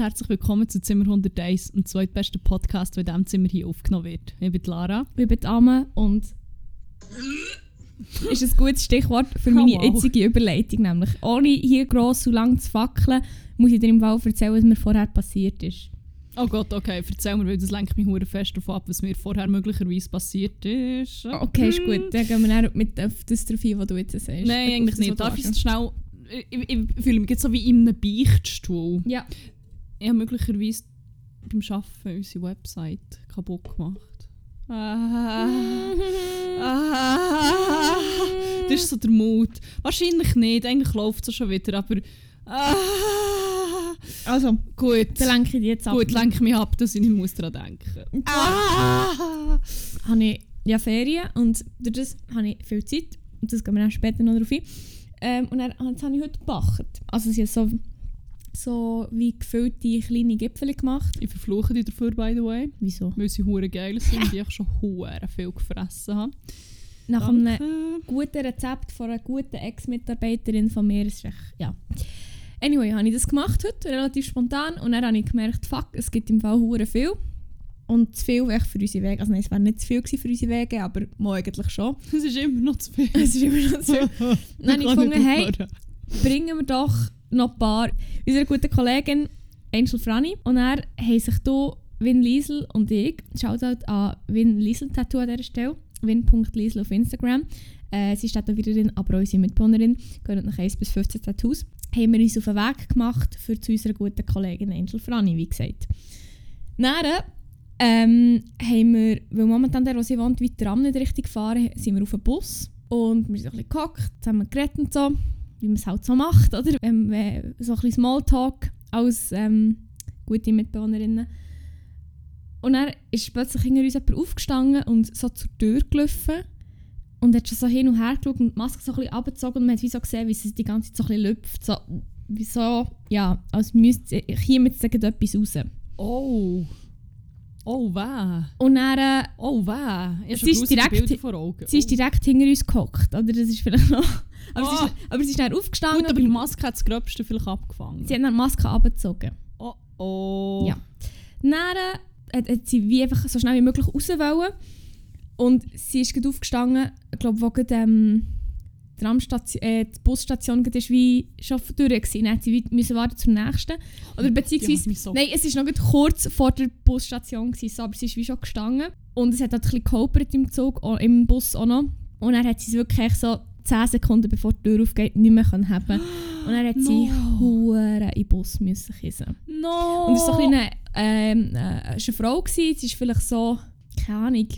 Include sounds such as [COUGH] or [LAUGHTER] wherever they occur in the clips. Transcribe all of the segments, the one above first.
Und herzlich willkommen zu Zimmer 101, dem zweitbesten Podcast, der in diesem Zimmer hier aufgenommen wird. Ich bin Lara. Ich bin Amme und ist ein gutes Stichwort für meine Oh, wow. jetzige Überleitung. Nämlich, ohne hier gross und lang zu fackeln, muss ich dir im Fall erzählen, was mir vorher passiert ist. Oh Gott, okay, erzähl mir, weil das lenkt mich hure fest davon ab, was mir vorher möglicherweise passiert ist. Okay, ist gut. Dann gehen wir dann mit auf das drauf ein, was du jetzt sagst. Nein, eigentlich nicht. Darf ich es schnell... Ich, ich, ich fühle mich jetzt so wie in einem Beichtstuhl. Ja. Ich habe möglicherweise beim Arbeiten unsere Website kaputt gemacht. Ah, ah, das ist so der Mut. Wahrscheinlich nicht, eigentlich läuft es schon wieder, aber... Ah, Also, gut. dann lenke ich jetzt ab. Gut, lenk mich ab, dass ich nicht muss daran denken zwar Ah! habe ich ja Ferien und durch das habe ich viel Zeit. Und das gehen wir dann später noch drauf ein. Ähm, und dann, jetzt habe ich heute gebacken. Also sie haben so, so wie gefüllte kleine Gipfel gemacht. Ich verfluche dich dafür, by the way, Wieso? weil sie hure geil sind und ich schon hure viel gefressen habe. Nach einem Danke. guten Rezept von einer guten Ex-Mitarbeiterin von mir. Ist recht, ja. Anyway, habe ich das gemacht heute, relativ spontan. Und dann habe ich gemerkt, fuck, es gibt im Fall hure viel. Und zu viel echt für unsere Wege. Also nein, es wäre nicht zu viel für unsere Wege, aber mal eigentlich schon. Es ist immer noch zu viel. [LAUGHS] Es ist immer noch zu viel. [LAUGHS] Dann habe ich gefunden, hey, bringen wir doch noch ein paar unserer guten Kollegin Angel Franny. Und er haben sich hier Win Liesel und ich, Shoutout an Win Liesel Tattoo an dieser Stelle, win.liesel auf Instagram. Äh, sie ist Tätowiererin, aber auch unsere Mitbewohnerin, gehören nach 1 bis 15 Tattoos. Haben wir uns auf den Weg gemacht für zu unserer guten Kollegin Angel Franny, wie gesagt. Dann ähm, haben wir, weil momentan der, wo sie wohnt, weiter am nicht richtig fahren, sind wir auf den Bus und wir sind ein bisschen gehockt, zusammen geredet und so, wie man es halt so macht, oder? Ähm, äh, so ein bisschen Smalltalk als ähm, gute Mitbewohnerinnen. Und dann ist plötzlich hinter uns jemand aufgestanden und so zur Tür gelaufen und hat schon so hin und her geschaut und die Maske so ein bisschen abgezogen und man hat wie so gesehen, wie sie die ganze Zeit so ein bisschen lüpft, so, wie so, ja, als müsste hier mit etwas raus. Oh. Oh, weh. Und dann... Äh, Oh, weh. Ich Sie ist direkt-. Sie ist direkt hinter uns gehockt, oder? Das ist vielleicht noch... Aber, sie, Ah. ist, aber sie ist dann aufgestanden Gut, aber die Maske hat das Gröbste vielleicht abgefangen. sie hat dann die Maske abgezogen. oh, oh. Ja. Dann äh, hat, hat sie wie einfach so schnell wie möglich raus wollen. Und sie ist gerade aufgestanden, ich glaube, wo gerade, ähm, die, äh, die Busstation gerade ist wie schon durch war. Dann hat sie müssen warten zum nächsten. Oder beziehungsweise... mich so Nein, es war noch kurz vor der Busstation, gewesen, so, aber sie ist wie schon gestanden. Und es hat halt ein bisschen gehopert im Zug, im Bus auch noch. Und dann hat sie es wirklich so 10 Sekunden bevor die Tür aufgeht nicht mehr können haben. [GASPS] Und dann hat sie No. hure in den Bus müssen kissen. No! Und es war so eine, ähm, äh, war eine Frau, gewesen, sie ist vielleicht so, keine Ahnung,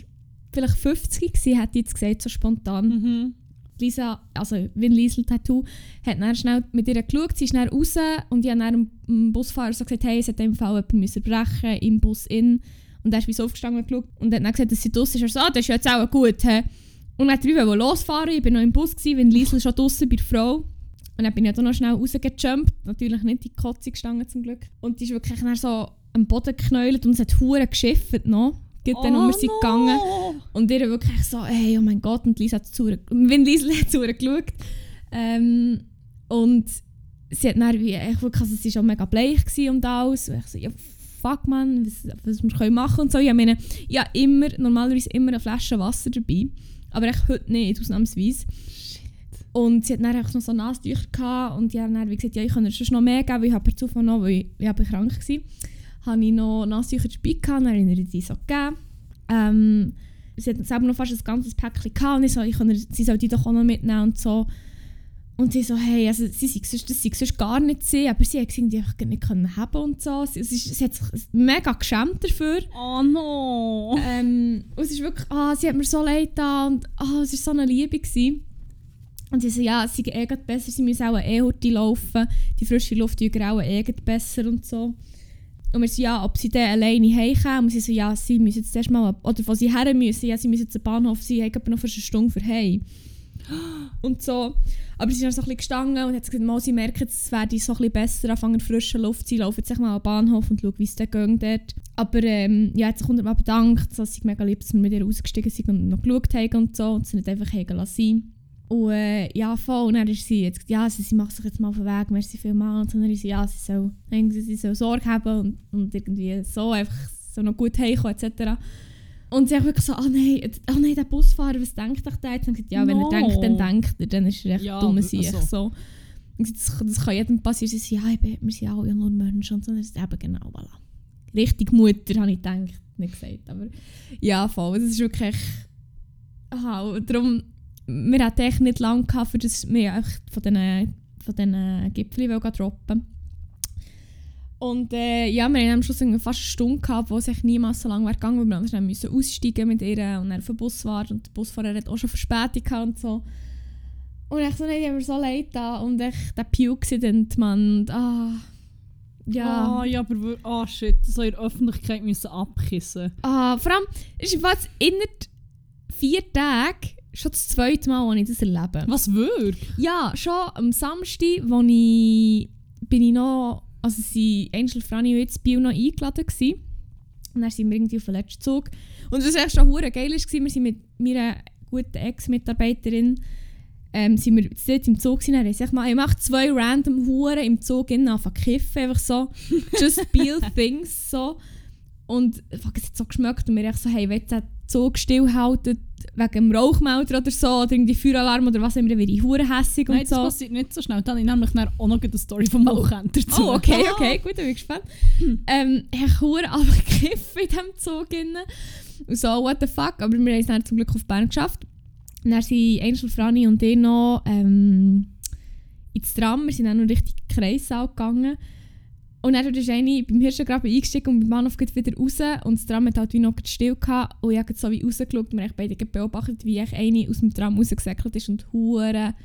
vielleicht 50 gewesen, hat jetzt gesagt, so spontan. Mhm. Lisa, also Win Liesel Tattoo, hat dann schnell mit ihr geschaut, sie ist dann raus und ich habe dann dem- Busfahrer so gesagt, hey, es hat im Fall jemand müssen brechen im Bus in. Und er ist wie so aufgestanden und geschaut und hat dann gesagt, dass sie draussen ist. Er so, ah, das ist jetzt auch gut, hä? Und dann er wie wollte losfahren, ich bin noch im Bus, gewesen, Win Liesel schon draussen bei der Frau. Und dann bin ich dann noch schnell rausgejumpt, natürlich nicht in die Kotze gestanden zum Glück. Und die ist wirklich dann so am Boden geknäult und es hat hure geschifft noch. Gibt dann, wo wir sind Oh, no. gegangen. Und ihr wirklich so, hey, oh mein Gott, und Lisa hat zu wenn Liesel hat zu geschaut. Ähm, und sie hat dann wie, ich wirklich, also sie war auch mega bleich und alles. Und ich so, ja, fuck man, was, was wir können machen und so. Ich meine, ja immer, normalerweise immer eine Flasche Wasser dabei. Aber ich heute nicht, ausnahmsweise. Und sie hat dann einfach noch so Nasentücher gehabt und ich habe dann wie gesagt, ja, ich kann ihr sonst noch mehr geben, weil ich habe per Zufall noch, weil ich, ich habe krank war, habe ich noch Nasentücher dabei gehabt, dann habe ich ihr die so gegeben. Ähm, sie hat selber noch fast ein ganzes Päckchen gehabt und ich so, ich ihr, sie soll die doch auch noch mitnehmen und so. Und sie so, hey, also sie sei sonst, das sei sonst gar nicht sie, aber sie es irgendwie einfach nicht können haben und so. Sie, sie, sie hat sich mega geschämt dafür. Oh no! Ähm, und es ist wirklich, ah, sie hat mir so leid da und ah, es war so eine Liebe. Gewesen. Und sie so, ja, es sei eh besser, sie müssen auch eh heute laufen, die frische Luft tut auch eh besser und so. Und wir so, ja, ob sie dann alleine heimkommen. Und sie so, ja, sie müssen jetzt erst mal, oder wo sie her müssen, ja, sie müssen jetzt am Bahnhof, sie haben noch für eine Stunde für heim. Und so. Aber sie ist dann so ein bisschen gestanden und hat gesagt, mal, sie merken, es werde so ein bisschen besser, anfangen in frischer Luft, sie laufen echt mal am Bahnhof und schauen, wie es dann geht dort. Aber ähm, ja, hat sich hundertmal bedankt, dass sie mega lieb, dass wir mit ihr ausgestiegen sind und noch geschaut haben und so und sie nicht einfach haben lassen. Und äh, ja, voll. Und dann ist sie jetzt, ja, sie, sie macht sich jetzt mal auf den Weg, merci vielmals. Und dann ist sie, ja, sie soll, sie soll Sorge haben und, und irgendwie so einfach so noch gut heimkommen etc. Und sie hat wirklich so, ah nein, oh nein, der Busfahrer, was denkt euch der jetzt? Und gesagt, ja, wenn No. er denkt, dann denkt er, dann ist er echt Ja, aber Sieg. also- So. Und sie, das, das kann jedem passieren. Sie sagt, ja, ich bin, wir sind alle ja nur Menschen. Und so, dann ist es eben genau, voilà. Richtig Mutter, habe ich gedacht, nicht gesagt. Aber ja, voll, das ist wirklich... Aha, darum, wir hatten echt nicht lange gehabt, für das wir von diesen von diesen Gipfeln droppen Und äh, ja, wir haben am Schluss fast eine Stunde gehabt, wo es echt niemals so lange wäre gegangen, weil wir anders müssen aussteigen mit ihr und dann auf den Bus war und der Busfahrer hat auch schon Verspätung und so. Und ich so, nein, die haben mir so leid da und echt der Puke-Accident, Mann, und ah, ja. Ah, ja, aber ah, shit, so in der Öffentlichkeit müssen abkissen. Ah, vor allem, ist fast innerhalb vier Tagen schon das zweite Mal, als ich das erlebe. Was wirklich? Ja, schon am Samstag, wo ich bin ich noch, also sie Angel, Franny und ich in Bio noch eingeladen gewesen. Und dann sind wir irgendwie auf den letzten Zug. Und was echt schon hure geil war, wir sind mit meiner guten Ex-Mitarbeiterin ähm, sind wir dort im Zug gewesen, dann sie gesagt, ich mache zwei random Huren im Zug innen anfangen kiffen, einfach so, just [LAUGHS] feel things, so. Und fuck, es hat so geschmeckt und wir echt so, hey, wenn der Zug stillhalten wegen dem Rauchmelder oder so, oder irgendwie Feueralarm oder was immer, werde ich hure hässig und Nein, das so. passiert nicht so schnell. Dann habe ich nämlich dann auch noch eine Story vom Oh. Wochenende dazu. Oh, okay, [LAUGHS] okay, gut, dann bin ich gespannt. Ähm, ich habe hure einfach [LAUGHS] gekifft in diesem Zug. Innen. Und so, what the fuck. Aber wir haben es dann zum Glück auf Bern geschafft. Und dann sind Angel, Franny und ich noch ähm, ins Tram. Wir sind dann noch richtig Kreissaal gegangen. Und dann ist eine beim Hirschengraben eingestiegen und beim Bahnhof geht wieder raus. Und das Tram hat halt wie noch still gehabt. Und ich habe so wie rausgeschaut und wir haben beide beobachtet, wie echt eine aus dem Tram rausgesäckelt ist und hure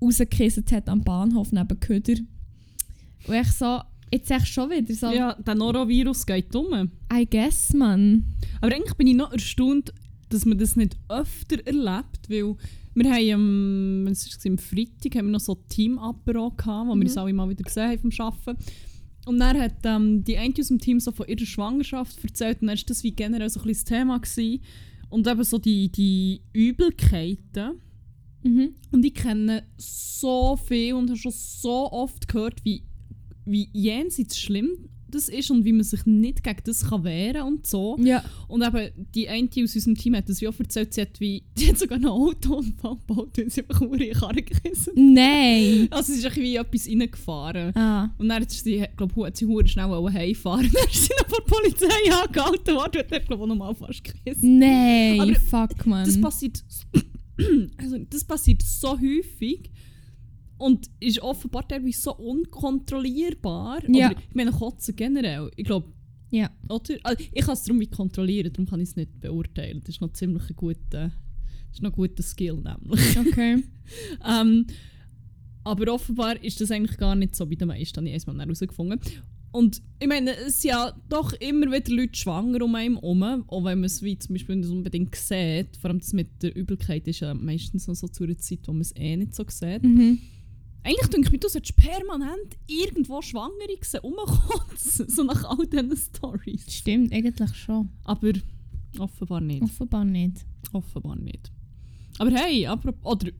rausgekisselt hat am Bahnhof neben Köder. Und ich so, jetzt echt schon wieder so, Ja, der Norovirus geht um. I guess, man. Aber eigentlich bin ich noch erstaunt, dass man das nicht öfter erlebt, weil wir haben am, war Freitag haben wir noch so Team-Apero gehabt, wo wir Mhm. uns alle mal wieder gesehen haben vom Arbeiten. Und dann hat ähm, die eine aus dem Team so von ihrer Schwangerschaft erzählt und dann war das wie generell so ein bisschen das Thema. Gewesen. Und eben so die, die Übelkeiten. Mhm. Und ich kenne so viel und habe schon so oft gehört, wie, wie jenseits schlimm das ist und wie man sich nicht gegen das kann wehren und so. Ja. Und eben die eine aus unserem Team hat das wie auch erzählt, sie hat, wie, [LAUGHS] die hat sogar einen Autounfall gebaut und sie einfach nur in die Karre gerissen. Nein. [LAUGHS] Also es ist wie etwas reingefahren. Ah. Und dann hat sie, glaub, hat sie schnell wollen heimfahren. [LAUGHS] Dann ist sie noch von der Polizei angehalten worden und hat, glaube ich, auch nochmal fast gerissen. Nein, Aber fuck, man. Das passiert, [CLEARS THROAT] also, das passiert so häufig und ist offenbar teilweise so unkontrollierbar. Ja. Oder, ich meine, Kotzen generell. Ich glaube, Ja. oder? Also, ich kann es darum nicht kontrollieren, darum kann ich es nicht beurteilen. Das ist noch ziemlich ein guter, das ist noch ein guter Skill nämlich. Okay. [LAUGHS] ähm, aber offenbar ist das eigentlich gar nicht so bei den meisten, habe ich erstmal herausgefunden. Und ich meine, es sind ja doch immer wieder Leute schwanger um einen herum, auch wenn man es wie zum Beispiel nicht unbedingt sieht. Vor allem das mit der Übelkeit ist ja meistens noch so zu einer Zeit, wo man es eh nicht so sieht. Mhm. Eigentlich denke ich mir, du solltest permanent irgendwo Schwangere rumkotzen, [LAUGHS] so nach all diesen Stories. Stimmt, eigentlich schon. Aber offenbar nicht. Offenbar nicht. Offenbar nicht. Aber hey, apropos, oder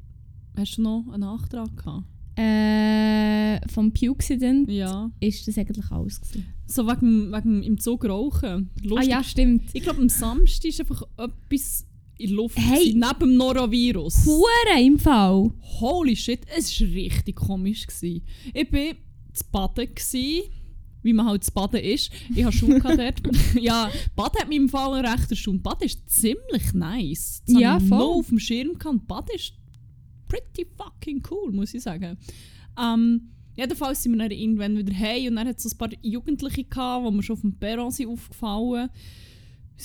hast du noch einen Nachtrag gehabt? Äh, vom Puke-Accident Ja. ist das eigentlich alles. Gewesen. So wegen, wegen im Zug rauchen. Ah Lustig. ja, stimmt. Ich glaube, am Samstag ist einfach etwas in der Luft Hey. gewesen, neben dem Norovirus. Hure im Fall. Holy shit, es war richtig komisch. Gewesen. Ich war zu baden, gewesen, wie man halt zu baden ist. Ich habe Schuhe dort. [LAUGHS] Ja, Baden hat mir im Fall recht erstaunt. Baden ist ziemlich nice. Das Ja, ich voll. auf dem Schirm gehabt. Baden ist pretty fucking cool, muss ich sagen. Ähm, jedenfalls sind wir dann irgendwann wieder heim und dann hat es so ein paar Jugendliche gehabt, die mir schon auf dem Perron sind aufgefallen sind,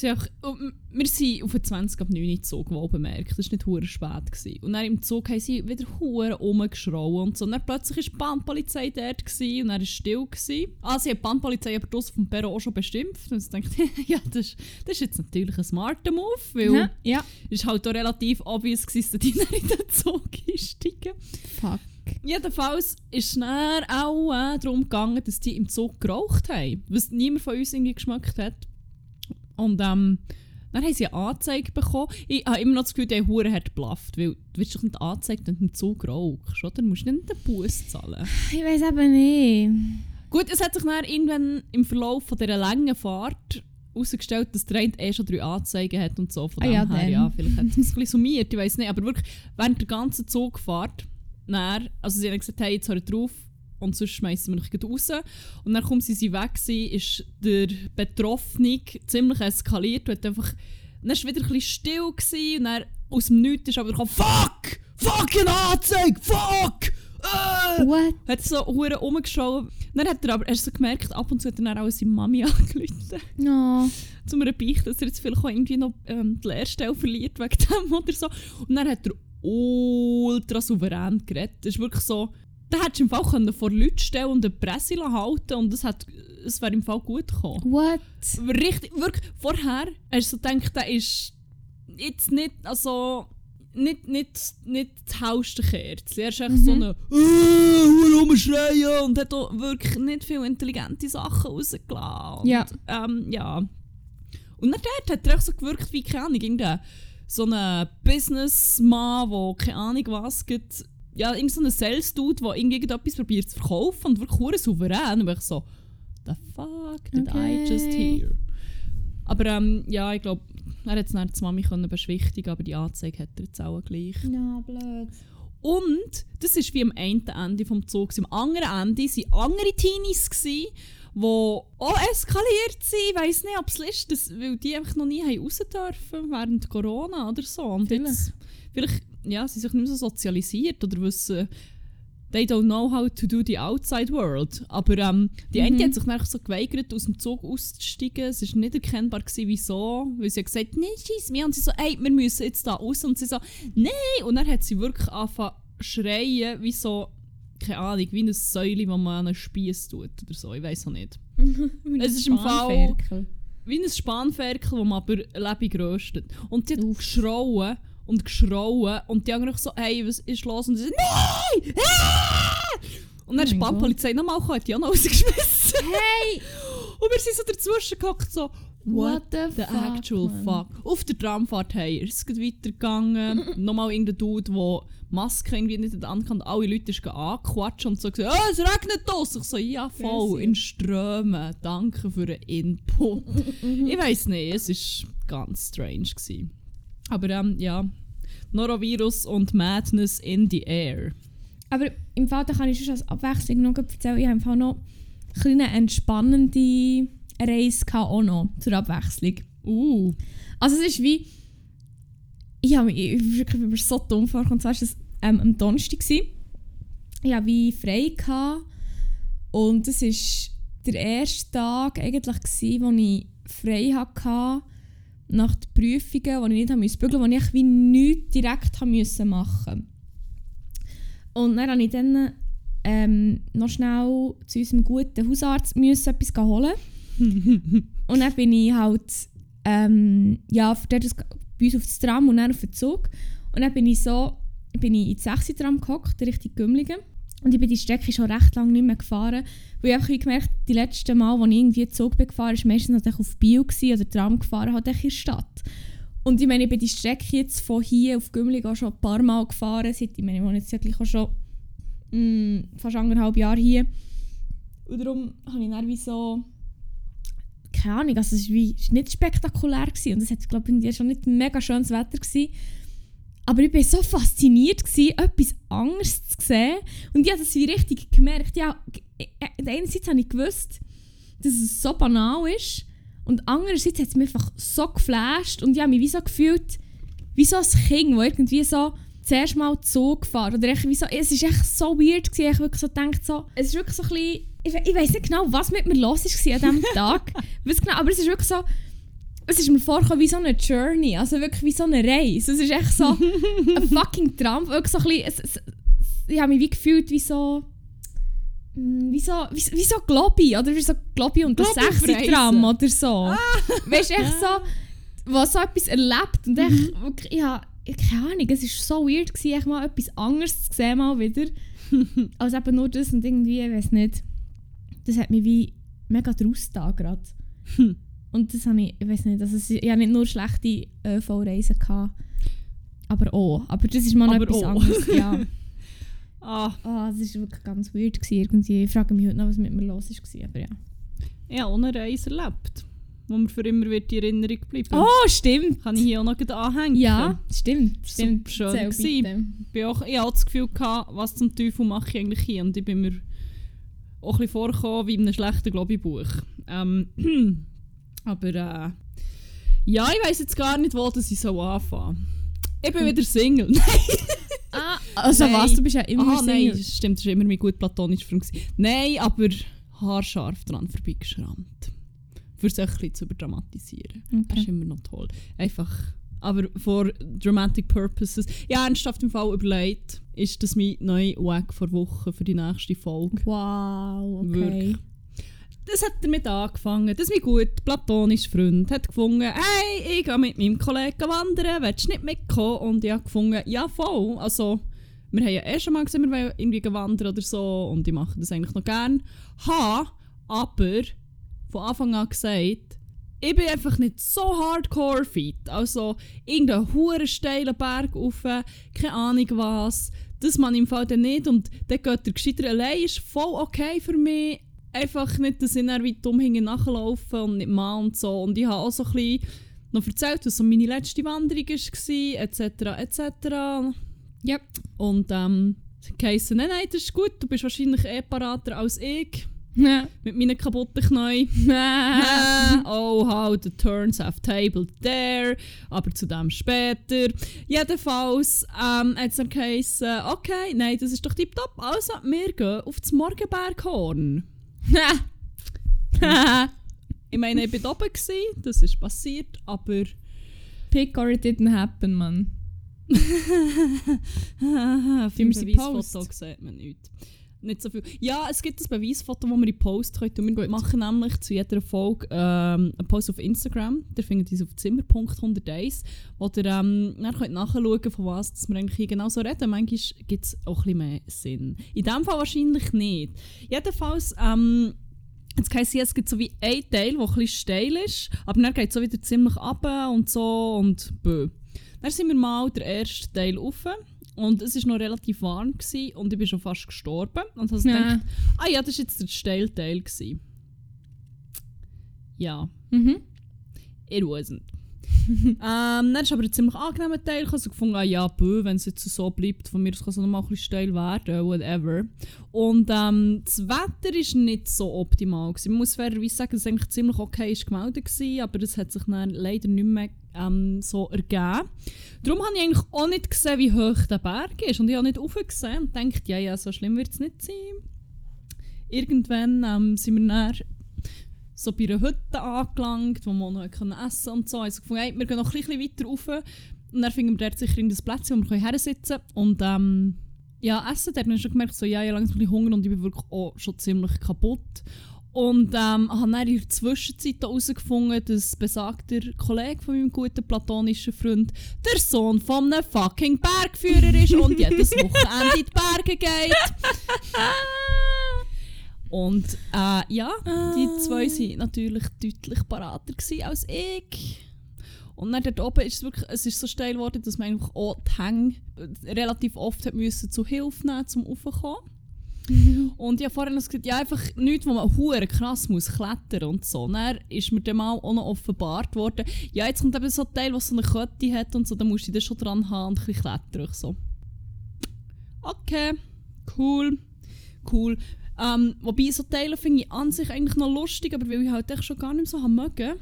auch, und wir sind auf den 20 ab 9 Uhr Zug, wohl bemerkt. Das war nicht hure spät. Gewesen. Und dann im Zug haben sie wieder hure rumgeschrauen und so. Und dann plötzlich war die Bahnpolizei dort gewesen, und dann war es still. Gewesen. Ah, sie hat die Bahnpolizei aber draussen vom Perron auch schon bestimmt. Und ich dachte, [LAUGHS] ja, das, ist- das ist jetzt natürlich ein smarter Move, weil Ja. ja. es war halt auch relativ obvious, gewesen, dass die [LAUGHS] in den Zug einsteigen. Fuck. Jedenfalls ist es auch äh, darum gegangen, dass die im Zug geraucht haben, was niemand von uns irgendwie geschmeckt hat. Und ähm, Dann haben sie eine Anzeige bekommen. Ich habe immer noch das Gefühl, haben Huren hat geblufft, weil du wirst doch nicht angezeigt, wenn du im Zug rauchst, oder? Du musst nicht den Bus zahlen. Ich weiß eben nicht. Gut, es hat sich dann irgendwann im Verlauf von dieser langen Fahrt herausgestellt, dass der eine eh schon drei Anzeigen hat und so. Von Ah dem ja, her, dann. ja, vielleicht hat es ein bisschen summiert, ich weiß nicht. Aber wirklich, während der ganzen Zugfahrt, dann, also sie haben gesagt, hey, jetzt hört drauf und sonst schmeißen wir gleich raus. Und dann, kaum sie sie weg waren, ist der Betroffene ziemlich eskaliert und hat einfach, dann war wieder ein bisschen still gewesen, und dann aus dem Nichts ist aber gekommen, Fuck! Fuck, eine Anzeige! Fuck! Äh! What? hat so hure rumgeschaut. Dann hat er aber erst so gemerkt, ab und zu hat er dann auch seine Mami [LAUGHS] angerufen, No. zu mir beichten, dass er jetzt vielleicht auch irgendwie noch ähm, die Lehrstelle verliert wegen dem oder so. Und dann hat er ultra souverän geredet. Das ist wirklich so, da hättest du im Fall können vor Leuten stellen und eine Presse halten und das hat, es wäre im Fall gut gekommen. What? Richtig, wirklich, vorher hast du so gedacht, der ist jetzt nicht, also, nicht, nicht, nicht das hellste Kerzchen. Er ist echt so eine «Äh, rumschreien» und hat auch wirklich nicht viele intelligente Sachen rausgelassen. Ja. Und, ähm, ja. Und dann dort hat er auch so gewirkt wie, keine Ahnung, irgendein so ein Businessman, der keine Ahnung was gibt. Ja, irgend so ein Sales-Dude, der irgendwie etwas probiert zu verkaufen und wirklich souverän. Und ich so, the fuck did I just Okay. hear? Aber ähm, ja, ich glaube, er hat es dann die Mami können beschwichtigen, aber die Anzeige hat er jetzt auch gleich. Ja, blöd. Und das ist wie am einen Ende vom Zug. Am anderen Ende waren andere Teenies, die auch eskaliert sind. Ich weiss nicht, ob es ist, das, weil die einfach noch nie raus dürfen während Corona oder so. Und Vielleicht. jetzt, vielleicht ja, sie sind sich nicht mehr so sozialisiert oder wissen, they don't know how to do the outside world. Aber ähm, die Mhm. hat sich dann so geweigert, aus dem Zug auszusteigen. Es war nicht erkennbar, gewesen, wieso. Weil sie hat gesagt, nein, scheiss mir. Und sie so, ey, wir müssen jetzt da raus. Und sie so, nein. Und dann hat sie wirklich angefangen schreien, wie so, keine Ahnung, wie eine Säule, die man an einen Spieß tut oder so. Ich weiß auch nicht. [LAUGHS] Es ist im Fall-. Wie ein Spanferkel, das man aber lebendig röstet. Und sie hat Uff. geschrauen und geschrauen und die anderen so, hey, was ist los? Und sie so, nein! Ah! Und dann Oh ist die. Bahnpolizei nochmal gekommen, hat die auch noch [LAUGHS] rausgeschmissen. Hey! Und wir sind so dazwischen gehockt, so, What the the fuck, actual man? fuck. Auf der Tramfahrt hey, ist es weitergegangen. [LAUGHS] nochmal irgendein Dude, der Maske irgendwie nicht hatte. Alle Leute sind angequatscht und so gesagt, oh, es regnet aus. Ich so, ja voll, Crazy. in Strömen. Danke für den Input. [LAUGHS] ich weiß nicht, es war ganz strange. Gewesen. Aber ähm, ja, Norovirus und Madness in the air. Aber im Fall da kann ich schon als Abwechslung noch erzählen, ich habe im Fall noch eine kleine entspannende Reise auch noch zur Abwechslung. Uh, Also es ist wie... Ich habe mich wirklich ich bin so dumm vorgekommen. Und zwar war es ähm, am Donnerstag. gewesen. Ich hatte wie frei. Gehabt. Und das war der erste Tag, eigentlich, gewesen, wo ich frei hatte nach den Prüfungen, wo ich nicht haben musste bügeln, wo ich wie nichts direkt haben müssen machen Und dann musste ich dann ähm, noch schnell zu unserem guten Hausarzt müssen etwas holen. [LAUGHS] Und dann bin ich halt ähm, ja, bei uns auf das Tram und dann auf den Zug. Und dann bin ich so, bin ich ins 6 Tram gehockt, Richtung Gümligen. Und ich bin die Strecke schon recht lange nicht mehr gefahren. Weil ich wie gemerkt die letzten Mal, als ich irgendwie Zug bin gefahren bin, war meistens natürlich auf Bio gewesen, oder Tram gefahren, halt in der Stadt. Und ich meine, ich bin die Strecke jetzt von hier auf Gümligen auch schon ein paar Mal gefahren. Seit, ich meine, ich wohne jetzt wirklich auch schon mm, fast anderthalb Jahre hier. Und darum habe ich dann so keine Ahnung, also es war war nicht spektakulär gewesen. und es hat, glaube ich, schon nicht mega schönes Wetter gewesen. Aber ich war so fasziniert, gewesen, etwas anderes zu sehen. Und ich habe das wie richtig gemerkt. Ja, g- äh, einerseits habe ich gewusst, dass es so banal ist. Und andererseits hat es mich einfach so geflasht. Und ich habe mich wie so gefühlt, wie so ein Kind, das irgendwie so zuerst mal Zug gefahren oder echt wie so, es ist echt so weird gewesen, ich wirklich so gedacht so, es ist wirklich so ein bisschen, ich, we- ich weiß nicht genau, was mit mir los war an diesem [LAUGHS] Tag, genau, aber es ist wirklich so, es ist mir vorgekommen wie so eine Journey, also wirklich wie so eine Reise, es ist echt so [LAUGHS] ein fucking wirklich so ein bisschen, es, es, ich habe mich wie gefühlt wie so, mm, wie so, wie, wie so Globi, oder wie so Globi und das Globi auf 60 Tram oder so. Weißt du, echt so, was so etwas erlebt und echt, wirklich, ja, keine Ahnung, es war so weird, gewesen, echt mal etwas anderes zu sehen mal wieder, [LAUGHS] als eben nur das und irgendwie, ich weiß nicht, das hat mich wie mega draus da gerade. [LAUGHS] Und das habe ich, ich weiß nicht, also es- ich habe nicht nur schlechte ÖV-Reisen gehabt, aber auch. Aber das ist mal noch Aber etwas auch. anderes. Ja. [LAUGHS] Ah, Ah, das war wirklich ganz weird. Gewesen, irgendwie. Ich frage mich heute noch, was mit mir los war. Aber ja. ich habe auch eine Reise erlebt, wo mir für immer wird in Erinnerung bleiben. Oh, stimmt! Kann ich hier auch noch anhängen? Ja, stimmt. Das stimmt. war schön bin auch, ich hatte das Gefühl, gehabt, was zum Teufel mache ich eigentlich hier? Und ich bin mir auch ein bisschen vorgekommen wie in einem schlechten Globi-Buch. Ähm, [CLEARS THROAT] aber äh, ja, ich weiß jetzt gar nicht, wo das ich so anfange. Ich bin wieder Single. [LAUGHS] Ah, also Nein. was? Du bist ja immer Aha, nein, Single. das stimmt, das war immer mein gut platonischer Freund. Nein, aber haarscharf dran vorbeigeschrammt. Für es ein bisschen zu überdramatisieren. Das Okay. ist immer noch toll. Einfach, aber for dramatic purposes. Ja, ernsthaft im Fall überlegt, ist das mein neuer Wack vor Woche für die nächste Folge. Wow, okay. Wirklich. Das hat damit angefangen, dass mein gut platonischer Freund hat gefunden, hey, ich gehe mit meinem Kollegen wandern, willst du nicht mitkommen? Und ich habe gefunden, ja voll, also wir haben ja erst einmal gesehen, wir wollen irgendwie wandern oder so und ich mache das eigentlich noch gern. Ha, aber von Anfang an gesagt, ich bin einfach nicht so hardcore fit. Also irgendeinen huren steilen Berg rauf, keine Ahnung was. Das man im Fall dann nicht und dann geht der gescheiter allein, ist voll okay für mich. Einfach nicht, dass ich dann weit umhinge nachlaufe und nicht mal und so. Und ich habe auch so ein bisschen noch erzählt, was so meine letzte Wanderung war, etc. etc. Ja. Und ähm, geheißen, nein, nein, das ist gut, du bist wahrscheinlich eh parater als ich. Ja. Mit meinen kaputten Knien. [LAUGHS] Ah. [LAUGHS] oh, how the turns have tabled there. Aber zu dem später. Jedenfalls ähm, hat es dann geheißen, okay, nein, das ist doch tipptopp. Also, wir gehen auf das Morgenberghorn. [LAUGHS] Ich meine, ich war oben, gewesen, das ist passiert, aber... Pick or it didn't happen, man. [LAUGHS] Auf Filmen dem Sie Beweisfoto sieht man nichts. Nicht so viel. Ja, es gibt ein Beweisfoto, das wir in Post können. tun. Wir machen nämlich zu jeder Folge ähm, einen Post auf Instagram. Der findet ihr auf zimmer.101, wo ihr ähm, dann könnt nachschauen von was dass wir eigentlich hier genau so reden. Manchmal gibt es auch ein bisschen mehr Sinn. In diesem Fall wahrscheinlich nicht. Jedenfalls, ähm, Jetzt heisst es, es gibt so wie einen Teil, der ein bisschen steil ist, aber dann geht es so wieder ziemlich ab und so und bö. Dann sind wir mal den ersten Teil rauf und es war noch relativ warm gewesen, und ich bin schon fast gestorben. Und habe Ja. gedacht, ah ja, das war jetzt der steile Teil. Gewesen. Ja, Mhm. it wasn't. [LAUGHS] ähm, dann ist aber ein ziemlich angenehmer Teil. Ich habe so gefunden, ah, ja, bö, wenn es jetzt so bleibt, von mir aus kann es noch mal ein bisschen steil werden, whatever. Und ähm, das Wetter war nicht so optimal. Gewesen. Man muss fairerweise sagen, dass es eigentlich ziemlich okay ist gemeldet war, aber es hat sich dann leider nicht mehr ähm, so ergeben. Darum habe ich eigentlich auch nicht gesehen, wie hoch der Berg ist. Und ich habe nicht raufgesehen und dachte, ja, ja, so schlimm wird es nicht sein. Irgendwann ähm, sind wir dann so bei einer Hütte angelangt, wo man noch können essen und so. Also gefunden, hey, wir gehen noch ein bisschen weiter rauf. Und dann finden wir dort sicher in das Plätzchen, wo wir her sitzen Und ähm, ja, essen. Dort habe ich schon gemerkt, so, ja, ich habe langsam ein bisschen Hunger und ich bin wirklich auch schon ziemlich kaputt. Und ähm, habe dann in der Zwischenzeit herausgefunden, dass besagter Kollege von meinem guten platonischen Freund der Sohn von einem fucking Bergführer ist und jedes Wochenende in die Berge geht. Und äh, ja, die zwei waren natürlich deutlich parater als ich. Und dann dort oben ist es wirklich, es ist so steil geworden, dass man einfach auch die Hänge relativ oft hat müssen zu Hilfe nehmen zum [LAUGHS] Und ich habe vorhin noch gesagt, ja, einfach nichts, wo man hure krass muss klettern und so. Dann ist mir dann auch noch offenbart worden, ja, jetzt kommt eben so ein Teil, was so eine Kette hat und so, da musst du dich schon dran haben und ein bisschen klettern. Ich so. Okay, cool, cool. Ähm, wobei so Teile finde ich an sich eigentlich noch lustig, aber weil ich halt echt schon gar nicht mehr so haben mögen,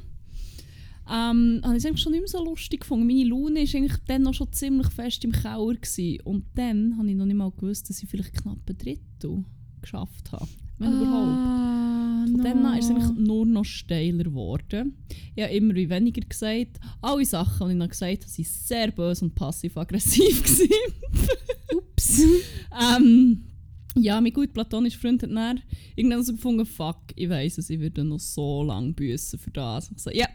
ähm, habe ich es eigentlich schon nicht mehr so lustig gefunden. Meine Laune war eigentlich dann noch schon ziemlich fest im Keller. Gewesen. Und dann habe ich noch nicht mal gewusst, dass ich vielleicht knapp ein Drittel geschafft habe. Wenn überhaupt. Ah, Von no. dann an ist es eigentlich nur noch steiler geworden. Ich habe immer wie weniger gesagt. Alle Sachen, die ich noch gesagt habe, waren sehr böse und passiv-aggressiv. [LAUGHS] Ups. ähm, ja, mein gut platonischer Freund hat dann irgendwann so gefunden, fuck, ich weiss es, ich werde noch so lange büssen für das. Ich so, ja.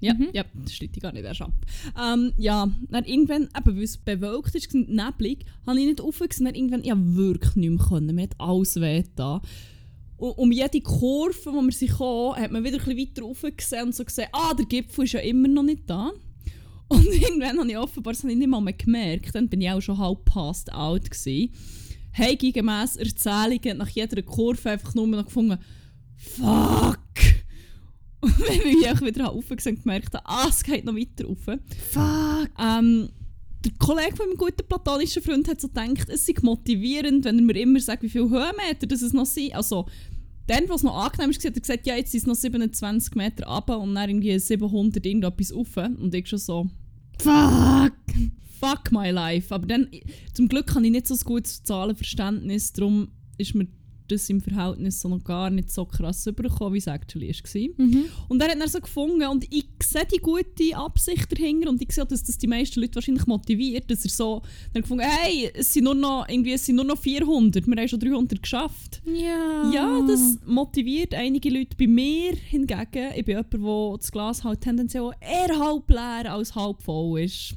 Ja, Mhm. ja, das steht gar nicht erst ab. Ähm, ja, dann irgendwann, eben, weil es bewölkt ist, neblig, habe ich nicht aufgesehen. Irgendwann, ich wirklich nicht mehr. Können. Mir hat alles weh da. Um jede Kurve, wo wir sie kamen, hat man wieder ein bisschen weiter rauf gesehen und so gesehen, ah, der Gipfel ist ja immer noch nicht da. [LAUGHS] Und irgendwann habe ich offenbar das habe ich nicht mal mehr gemerkt, dann bin ich auch schon halb past out gewesen. Hey, gemäss Erzählungen nach jeder Kurve einfach nur noch gefunden, fuck! [LAUGHS] Und wenn ich auch wieder raufgesehen und gemerkt habe, ah, es geht noch weiter rauf. Fuck! Ähm, der Kollege von meinem guten platonischen Freund hat so gedacht, es sei motivierend, wenn er mir immer sagt, wie viele Höhenmeter das es noch sind. Also, dann, was noch angenehm ist, hat er gesagt, ja, jetzt sind es noch 27 Meter runter und dann irgendwie 700 irgendetwas rauf. Und ich schon so, Fuck! fuck my life. Aber dann, zum Glück habe ich nicht so ein gutes Zahlenverständnis, darum ist mir das im Verhältnis so noch gar nicht so krass übergekommen, wie es actually war. Mhm. Und er hat dann so gefunden und ich sehe die gute Absicht dahinter und ich sehe, dass das die meisten Leute wahrscheinlich motiviert, dass er so dann gefunden hey, es sind nur noch, irgendwie, es sind nur noch 400, wir haben schon 300 geschafft. Ja. Ja, das motiviert einige Leute. Bei mir hingegen, ich bin jemand, der das Glas halt tendenziell eher halb leer als halb voll ist,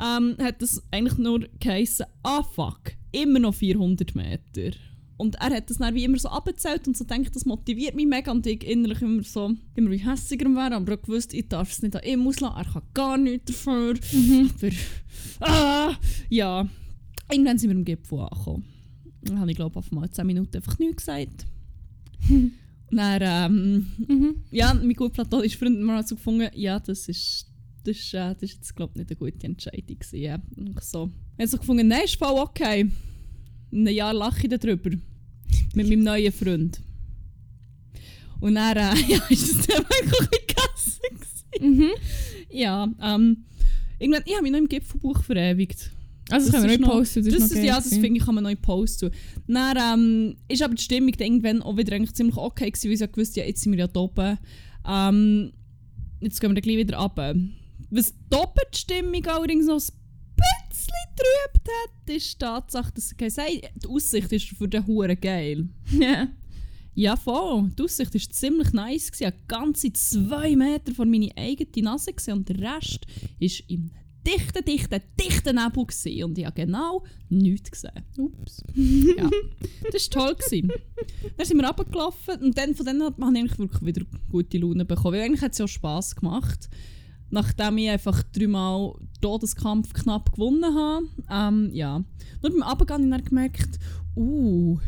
ähm, hat das eigentlich nur geheissen, ah fuck, immer noch 400 Meter. Und er hat das dann wie immer so abgezählt und so denkt, das motiviert mich mega und ich innerlich immer so, immer wie hässiger wäre, aber auch gewusst, ich darf es nicht an ihm auslassen, er kann gar nichts dafür. Mhm. Aber, ah, ja. Irgendwann sind wir im Gipfel angekommen. Dann habe ich glaube ich auf mal 10 Minuten einfach nichts gesagt. [LAUGHS] Und dann, ähm, Mhm. ja, mein gut platonischer Freund hat mir also gefunden, ja, das ist, das ist, äh, das ist jetzt glaube ich nicht eine gute Entscheidung gewesen. Ja. Und ich so, ich habe so gefunden, nein, ist voll okay. In einem Jahr lache ich darüber. Mit meinem neuen Freund. Und dann, äh, [LAUGHS] ja, ist das dann wirklich ein bisschen. Mhm. Ja, ähm, irgendwann, ich habe mich noch im Gipfelbuch verewigt. Also, das können wir noch- posten. Das, Das ist ja, das finde ich, kann man neu posten. Dann ähm, ist aber die Stimmung irgendwann auch wieder eigentlich ziemlich okay gewesen, weil ich ja gewusst ja, jetzt sind wir ja oben. Ähm, jetzt gehen wir dann gleich wieder runter. Was doppelt die Stimmung allerdings noch ein bisschen trübt hat, ist die Tatsache, dass okay, sei, die Aussicht ist für den Huren geil. Ja. Ja, voll. Die Aussicht war ziemlich nice. gewesen. Ich ganze zwei Meter vor meine eigene Nase gewesen und der Rest war im dichten, dichten, dichten Nebel. Gewesen. Und ich habe genau nichts gesehen. Ups. ja, das war toll. Gewesen. Dann sind wir runtergelaufen und dann, von dann hat man eigentlich wirklich wieder gute Laune bekommen. Weil eigentlich hat es ja Spass gemacht. Nachdem ich einfach dreimal Todeskampf knapp gewonnen habe. Ähm, ja. Nur beim Abgehen habe ich gemerkt, uh,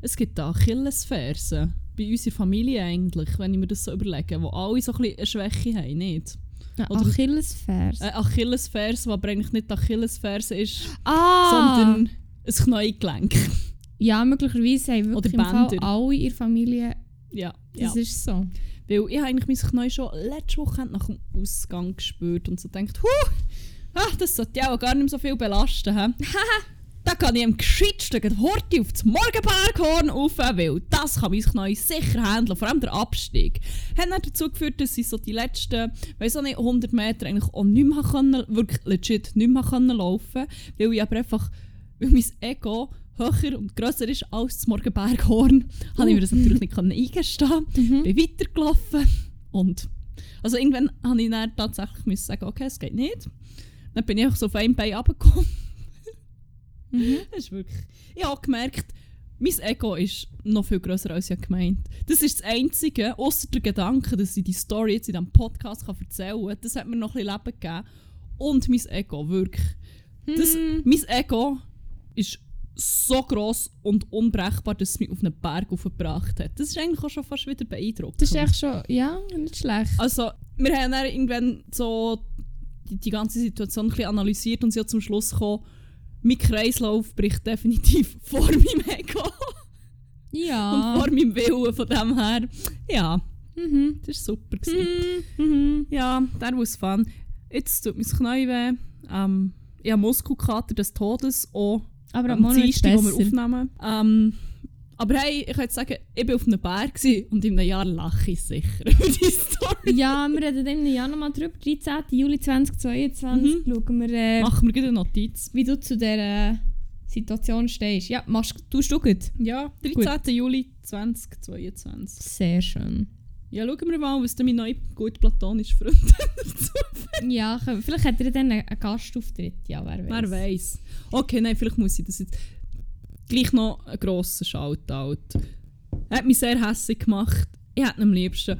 es gibt da Achillesfersen. Bei unserer Familie eigentlich, wenn ich mir das so überlege, wo alle so ein bisschen eine Schwäche haben, nicht? Ja, Oder- Achillesferse. Eine Achillesferse, die aber eigentlich nicht die Achillesferse ist, ah! sondern ein Kniegelenk. Ja, möglicherweise haben wirklich Oder im Fall alle in der Familie. Ja, ja. Das ist so. Weil ich habe eigentlich mein Knie schon letzte Woche nach dem Ausgang gespürt und so gedacht, huh, ah, das sollte ja auch gar nicht so viel belasten. hä? [LAUGHS] da kann ich am gescheitsten gleich Horti auf das Morgenberghorn rauf, weil das kann mein Knie sicher handeln, vor allem der Abstieg. Hat dann dazu geführt, dass ich so die letzten, weiss auch nicht, 100 Meter eigentlich auch nicht mehr können, wirklich legit nicht mehr können laufen weil ich aber einfach, weil mein Ego höher und grösser ist als das Morgenberghorn, [LAUGHS] habe ich mir das natürlich nicht können eingestehen Mhm. bin weitergelaufen und also irgendwann habe ich dann tatsächlich müssen sagen, okay, es geht nicht. Dann bin ich einfach so auf einem Bein runtergekommen. Mhm. [LAUGHS] Das ist wirklich... Ich habe gemerkt, mein Ego ist noch viel grösser als ich gemeint. Das ist das Einzige, außer der Gedanke, dass ich die Story jetzt in diesem Podcast kann erzählen kann, das hat mir noch ein bisschen Leben gegeben. Und mein Ego, wirklich. Das, Mhm. Mein Ego ist so gross und unbrechbar, dass es mich auf einen Berg aufgebracht hat. Das ist eigentlich auch schon fast wieder beeindruckend. Das ist echt schon, ja, nicht schlecht. Also, wir haben dann irgendwann so die, die ganze Situation ein bisschen analysiert und sind zum Schluss gekommen, mein Kreislauf bricht definitiv [LAUGHS] vor meinem Ego und Ja. vor meinem Willen. Von dem her, ja, Mhm. das war super. gewesen. Mhm. Mhm. Ja, der was fun. Jetzt tut mein Knie weh. Ähm, ich habe Muskelkater des Todes, auch Aber am am Dienstag, wo wir besser. aufnehmen. Ähm, aber hey, ich jetzt sagen, ich war auf einem Berg und in einem Jahr lache ich sicher [LAUGHS] über die Story. Ja, wir reden dann im Jahr nochmal drüber. 13. Juli 2022 Mhm. schauen wir, äh, Machen wir gleich eine Notiz. wie du zu dieser Situation stehst. Ja, machst, tust du gut. Ja, 13. Juli 2022. Sehr schön. Ja, schauen wir mal, was mein neuer gut platonischer Freund [LAUGHS] dazu Ja, können- vielleicht hat er dann einen Gastauftritt. Ja, wer weiß. Wer weiß. Okay, nein, vielleicht muss ich das jetzt gleich noch einen grossen Shoutout. hat mich sehr hässlich gemacht. Ich hätte ihn am liebsten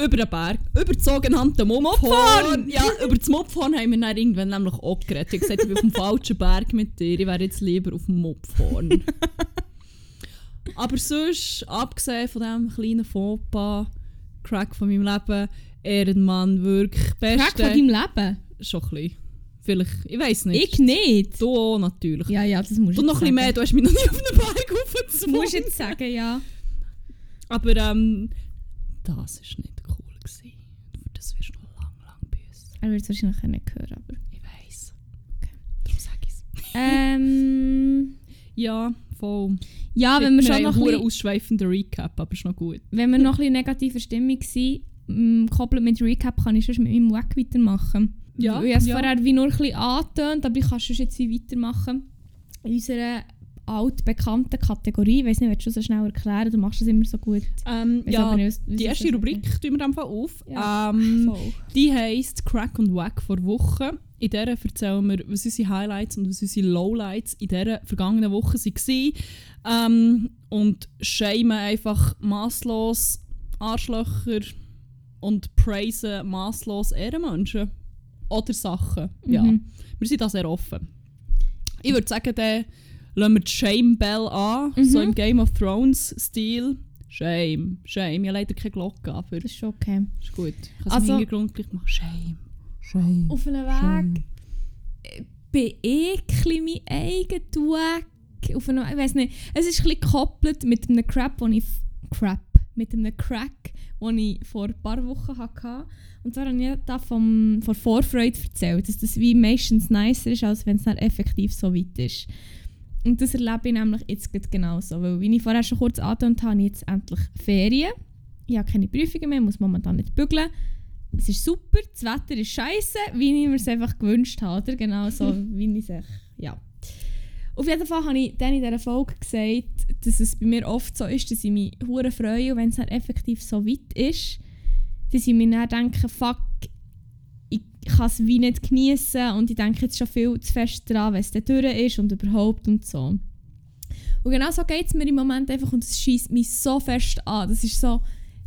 über den Berg, über das sogenannte Mopphorn. Ja, über das Mopphorn haben wir dann irgendwann nämlich auch geredet. Ich habe gesagt, ich bin auf dem falschen Berg mit dir. Ich wäre jetzt lieber auf dem Mopphorn. [LAUGHS] Aber sonst, abgesehen von diesem kleinen Fauxpas, Crack von meinem Leben, Ehrenmann, wirklich beste. Crack von deinem Leben? Schon ein bisschen. Vielleicht, ich weiß nicht. Ich nicht. Du auch, natürlich. Ja, ja, das musst du jetzt noch ein bisschen mehr, du hast mich noch nie auf einen Berg Das aufgezwungen. musst du jetzt sagen, ja. Aber ähm, das war nicht cool. Gewesen. Das wirst du noch lang, lang büssen. Er wird es wahrscheinlich nicht hören, aber... Ich weiss. Okay. Darum sag ich's. Ähm... Ja, voll. Ja, wenn wir schon noch ein bisschen, verdammt ausschweifenden Recap, aber ist noch gut. wenn wir noch ein bisschen negative Stimmung sind, m, koppelt mit Recap, kann ich schon mit meinem Wack weitermachen. Ja, Ich habe es ja. vorher wie nur ein bisschen angetönt, aber ich kann schon jetzt wie weitermachen. In unserer altbekannten Kategorie, ich weiß nicht, willst du so schnell erklären, du machst das immer so gut. Ähm, ja, nicht, die erste das Rubrik tun wir einfach auf. Ja, Ähm, die heisst Crack und Wack vor Woche. In der erzählen wir, was unsere Highlights und was unsere Lowlights in dieser vergangenen Woche waren. Ähm, und shamen einfach masslos Arschlöcher und praisen masslos Ehrenmenschen. Oder Sachen. Ja. Mhm. Wir sind da sehr offen. Ich würde sagen, dann lassen wir die Shame Bell an, Mhm. so im Game of Thrones Stil. Shame, Shame. Ich habe leider keine Glocke, aber Das ist schon okay. ist gut. Ich kann Also- im Hintergrund gleich machen. Shame, Shame. Auf einem Weg äh, bin ich ein bisschen mein eigenes Weg. Auf einem, ich weiß nicht, es ist ein bisschen gekoppelt mit einem Crap, den ich... Crap. Mit einem Crack, den ich vor ein paar Wochen hatte. Und zwar habe ich da vom, von Vorfreude erzählt, dass das wie meistens nicer ist, als wenn es dann effektiv so weit ist. Und das erlebe ich nämlich jetzt genauso. Weil, wie ich vorher schon kurz angetönt habe, habe ich jetzt endlich Ferien. Ich habe keine Prüfungen mehr, muss momentan nicht bügeln. Es ist super, das Wetter ist scheiße, wie ich mir es einfach gewünscht habe. Oder? Genau so, [LAUGHS] wie ich es ja. Auf jeden Fall habe ich dann in dieser Folge gesagt, dass es bei mir oft so ist, dass ich mich hure freue, wenn es dann effektiv so weit ist, dass ich mir dann denke, fuck, ich kann es wie nicht genießen und ich denke jetzt schon viel zu fest dran, wenn es dann durch ist und überhaupt und so. Und genau so geht es mir im Moment einfach und es schießt mich so fest an. Das ist so,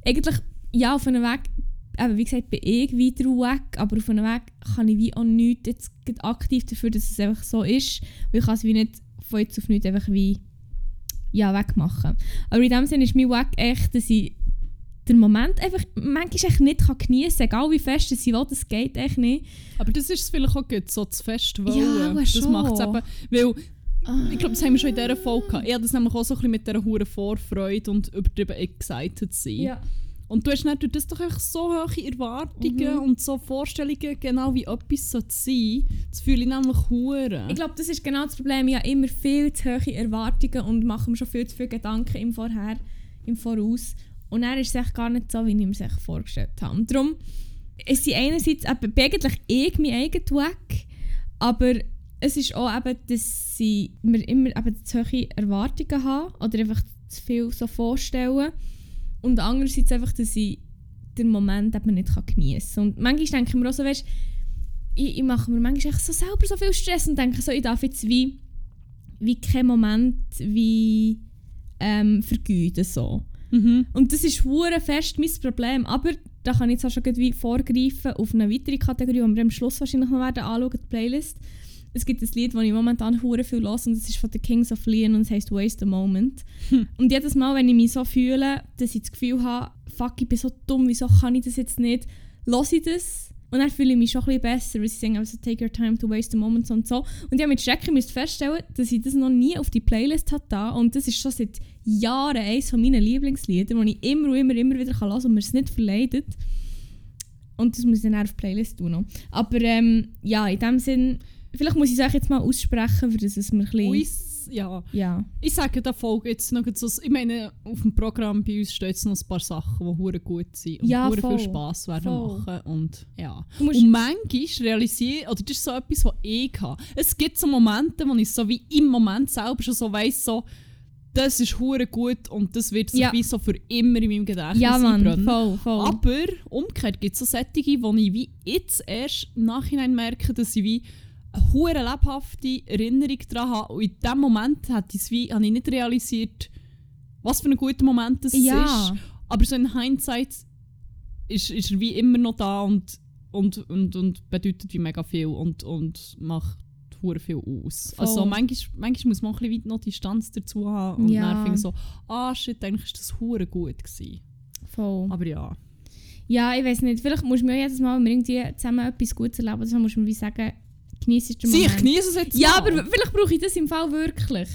eigentlich, ja, auf einem Weg, eben, wie gesagt, bin ich weiter weg, aber auf einem Weg kann ich wie auch nichts jetzt aktiv dafür, dass es einfach so ist. Weil ich kann es wie nicht von jetzt auf nichts einfach wie ja, wegmachen. Aber in dem Sinne ist mein Weg echt, dass ich den Moment einfach manchmal echt nicht kann geniessen kann, egal wie fest ich will, das geht echt nicht. Aber das ist es vielleicht auch gut, so zu fest wollen. Ja, aber das schon. macht es eben, weil ich glaube, das haben wir schon in dieser Folge gehabt. Ich habe das nämlich auch so ein bisschen mit dieser hohen Vorfreude und übertrieben excited sein. Und du hast durch das doch einfach so hohe Erwartungen Mhm. und so Vorstellungen, genau wie etwas sein sollte. Das fühle ich nämlich hure. Ich glaube, das ist genau das Problem. Ich habe immer viel zu hohe Erwartungen und mache mir schon viel zu viele Gedanken im Vorher, im Voraus. Und dann ist es gar nicht so, wie ich mir es vorgestellt habe. Und darum ist sie einerseits eben, eigentlich ich mein eigenes Weg, aber es ist auch eben, dass sie mir immer eben zu hohe Erwartungen haben oder einfach zu viel so vorstellen. Und andererseits einfach, dass ich den Moment eben nicht geniessen kann. Und manchmal denke ich mir auch so, weißt, ich, ich mache mir manchmal echt so selber so viel Stress und denke so, ich darf jetzt wie, wie keinen Moment wie ähm, vergeuden. So. Mhm. Und das ist hure fest mein Problem. Aber da kann ich jetzt auch schon wie vorgreifen auf eine weitere Kategorie, die wir am Schluss wahrscheinlich noch werden anschauen, die Playlist. Es gibt ein Lied, das ich momentan hure viel höre und das ist von The Kings of Leon und es heisst «Waste a Moment». Hm. Und jedes Mal, wenn ich mich so fühle, dass ich das Gefühl habe, fuck, ich bin so dumm, wieso kann ich das jetzt nicht, höre ich das und dann fühle ich mich schon ein bisschen besser, weil sie sagen also «Take your time to waste a moment» und so. Und ich habe mit Schrecken müsst feststellen, dass ich das noch nie auf die Playlist hatte und das ist schon seit Jahren eines von meinen Lieblingsliedern, die ich immer und immer, immer wieder hören kann und mir es nicht verleidet. Und das muss ich dann auch auf die Playlist tun. noch. Aber ähm, ja, in dem Sinn, vielleicht muss ich es euch jetzt mal aussprechen, für es mir ein bisschen... Ja. Ja. Ich sage der Folge jetzt noch so, ich meine, auf dem Programm bei uns steht jetzt noch ein paar Sachen, die hure gut sind und Ja, voll. viel Spass werden Voll. machen und ja. Und manchmal realisiere oder das ist so etwas, was ich habe. Es gibt so Momente, wo ich so wie im Moment selber schon so weiss, so, das ist hure gut und das wird sich Ja. wie so für immer in meinem Gedächtnis Ja, Mann, einbrennen. voll, voll. Aber umgekehrt gibt es so Sättige, wo ich wie jetzt erst im Nachhinein merke, dass ich wie eine lebhafte Erinnerung daran habe. Und in dem Moment hat ich's wie, habe ich nicht realisiert, was für ein guter Moment das Ja. ist. Aber so in Hindsight ist, ist er wie immer noch da und, und, und, und bedeutet wie mega viel und, und macht hure viel aus. Voll. Also manchmal, manchmal muss man ein bisschen noch Distanz dazu haben und Ja. dann finde ich so, ah shit, eigentlich ist das hure gut gewesen. Voll. Aber ja. Ja, ich weiß nicht. Vielleicht muss man ja jedes Mal, wenn wir irgendwie zusammen etwas Gutes erleben, dann muss man wie sagen, genießt den Sie, ich genieße es jetzt Ja, mal. aber vielleicht brauche ich das im Fall wirklich.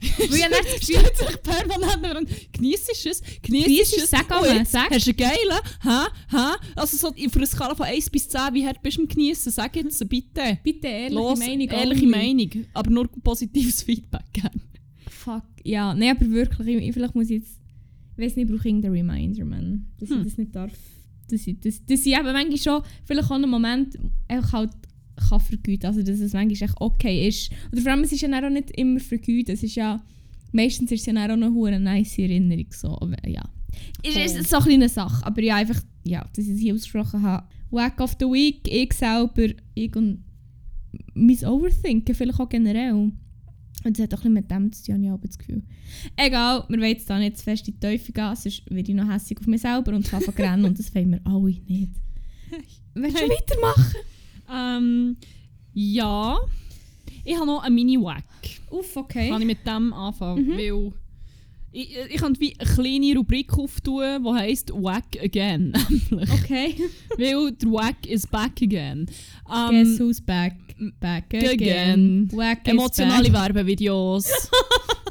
Weil ich habe nicht das Gefühl, [LAUGHS] sich permanent daran. Genießt es? Genießt es? es, sag Oh, einmal, jetzt sag. Hast du geilen? Hä? Hä? Also so für eine Skala von 1 bis 10, wie hart bist du im Genießen? Sag jetzt bitte. bitte ehrliche Los, Meinung. ehrliche. Meinung. Aber nur positives [LAUGHS] Feedback geben. Fuck. Ja, nein, aber wirklich, ich, vielleicht muss ich jetzt. Ich weiß nicht, ich brauche irgendeinen Reminder, man. Dass Hm. ich das nicht darf. Dass ich, das, dass ich eben manchmal schon, vielleicht auch einen Moment einfach halt kann vergeuden. Also, dass es manchmal echt okay ist. Oder vor allem, es ist ja auch nicht immer vergeuden. Es ist ja. Meistens ist es ja auch eine nice Erinnerung. So. Aber, ja. Ist, Voll. ist so eine kleine Sache. Aber ja, einfach, ja, dass ich es hier ausgesprochen habe. Wack of the Week, ich selber, ich und mein Overthinken vielleicht auch generell. Und das hat auch ein bisschen mit dem zu tun, ich das Gefühl. Egal, wir wollen jetzt da nicht zu fest in die Teufel gehen, sonst werde ich noch hässlich auf mich selber und fange an rennen und das wollen wir alle nicht. [LAUGHS] Willst du weitermachen? Ähm, ja. Ich habe noch einen Mini-Wack. Uff, okay. Kann ich mit dem anfangen? Mhm. Weil ich, ich kann wie eine kleine Rubrik auftun, die heisst Wack Again. Okay. Weil der Wack is back again. Ähm, Guess who's back? Back again. again. Wack emotionale back. Werbevideos.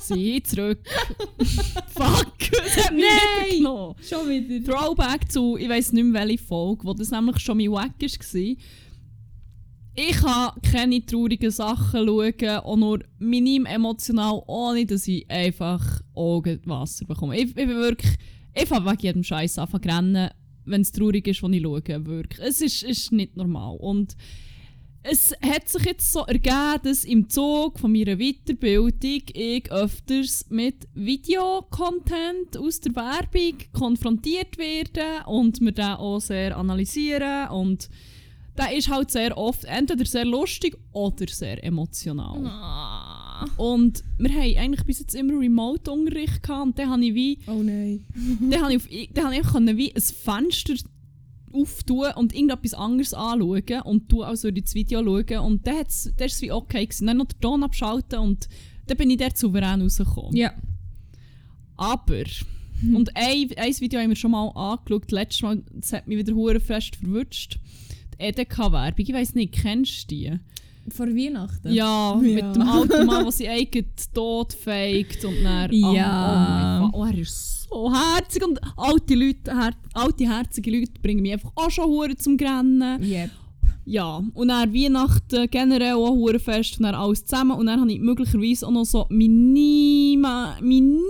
Sie [LAUGHS] zurück. Fuck, das hat mich Nein! Schon wieder. Throwback zu, ich weiß nicht mehr welche Folge, wo das nämlich schon mein Wack war. Ich kann keine traurigen Sachen schauen, auch nur minim emotional, ohne dass ich einfach Augenwasser bekomme. Ich, ich bin wirklich, ich fange wegen jedem Scheiß an zu rennen, wenn es traurig ist, was ich schaue. Wirklich. Es ist, ist nicht normal. Und es hat sich jetzt so ergeben, dass im Zug von meiner Weiterbildung ich öfters mit Videocontent aus der Werbung konfrontiert werde und wir den auch sehr analysieren und der ist halt sehr oft entweder sehr lustig oder sehr emotional. Ah. Und wir haben eigentlich bis jetzt immer Remote-Unterricht gehabt und dann habe ich wie Oh nein. [LAUGHS] dann habe ich, auf, dann habe ich können wie ein Fenster auftun und irgendetwas anderes anschauen und du also ins Video schauen und dann war es wie okay. Gewesen. Dann noch den Ton abschalten und dann bin ich dort souverän rausgekommen. Ja. Aber, und ein, ein Video haben wir schon mal angeschaut, letztes Mal, das hat mich wieder fest verwutscht. Die EDK-Werbung, ich weiss nicht, kennst du die? Vor Weihnachten? Ja, Ja. mit dem [LAUGHS] alten Mann, der seinen eigenen Tod faked und dann... Ja. Oh, oh, er ist so herzig und alte Leute, her alte herzige Leute bringen mich einfach auch schon hure zum Grennen. Yep. Ja, und dann Weihnachten generell auch hure fest und dann alles zusammen und dann habe ich möglicherweise auch noch so minima, minimes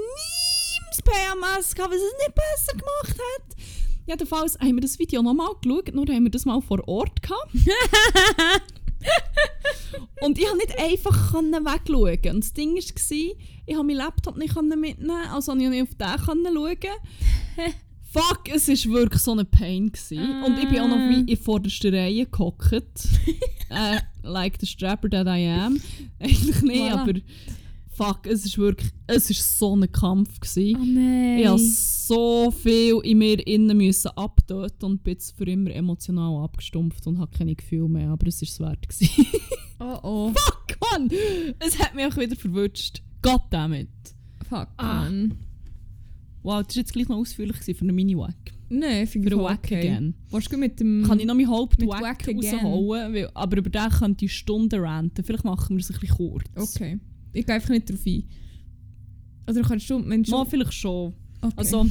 PMS gehabt, was es nicht besser gemacht hat. Jedenfalls haben wir das Video nochmal geschaut, nur haben wir das mal vor Ort gehabt. [LAUGHS] und ich konnte nicht einfach wegschauen. Und das Ding war, ich konnte meinen Laptop nicht mitnehmen, also konnte ich nicht auf den schauen. Fuck, es war wirklich so ein Pain. Gewesen. Und ich bin auch noch wie in der vordersten Reihe gehockt. [LAUGHS] äh, like the strapper that I am. Eigentlich nicht, Voilà. aber fuck, es ist wirklich, es ist so ein Kampf. Gewesen. Oh nein. Ich musste so viel in mir innen müssen abtöten und bin jetzt für immer emotional abgestumpft und habe keine Gefühle mehr, aber es war es wert. Gewesen. [LAUGHS] Oh oh. Fuck, Mann! Es hat mich auch wieder verwutscht. Goddammit. Fuck, Ah. man. Wow, das war jetzt gleich noch ausführlich für einen Mini-Wack. Nein, finde ich voll okay. again. Willst du mit dem... Kann ich noch meinen Mit Hauptwack rausholen, weil, aber über den könnte ich Stunden ranten. Vielleicht machen wir es ein bisschen kurz. Okay. Ich gehe einfach nicht drauf ein. Oder kannst du... Wenn du Mal vielleicht schon. okay. Also,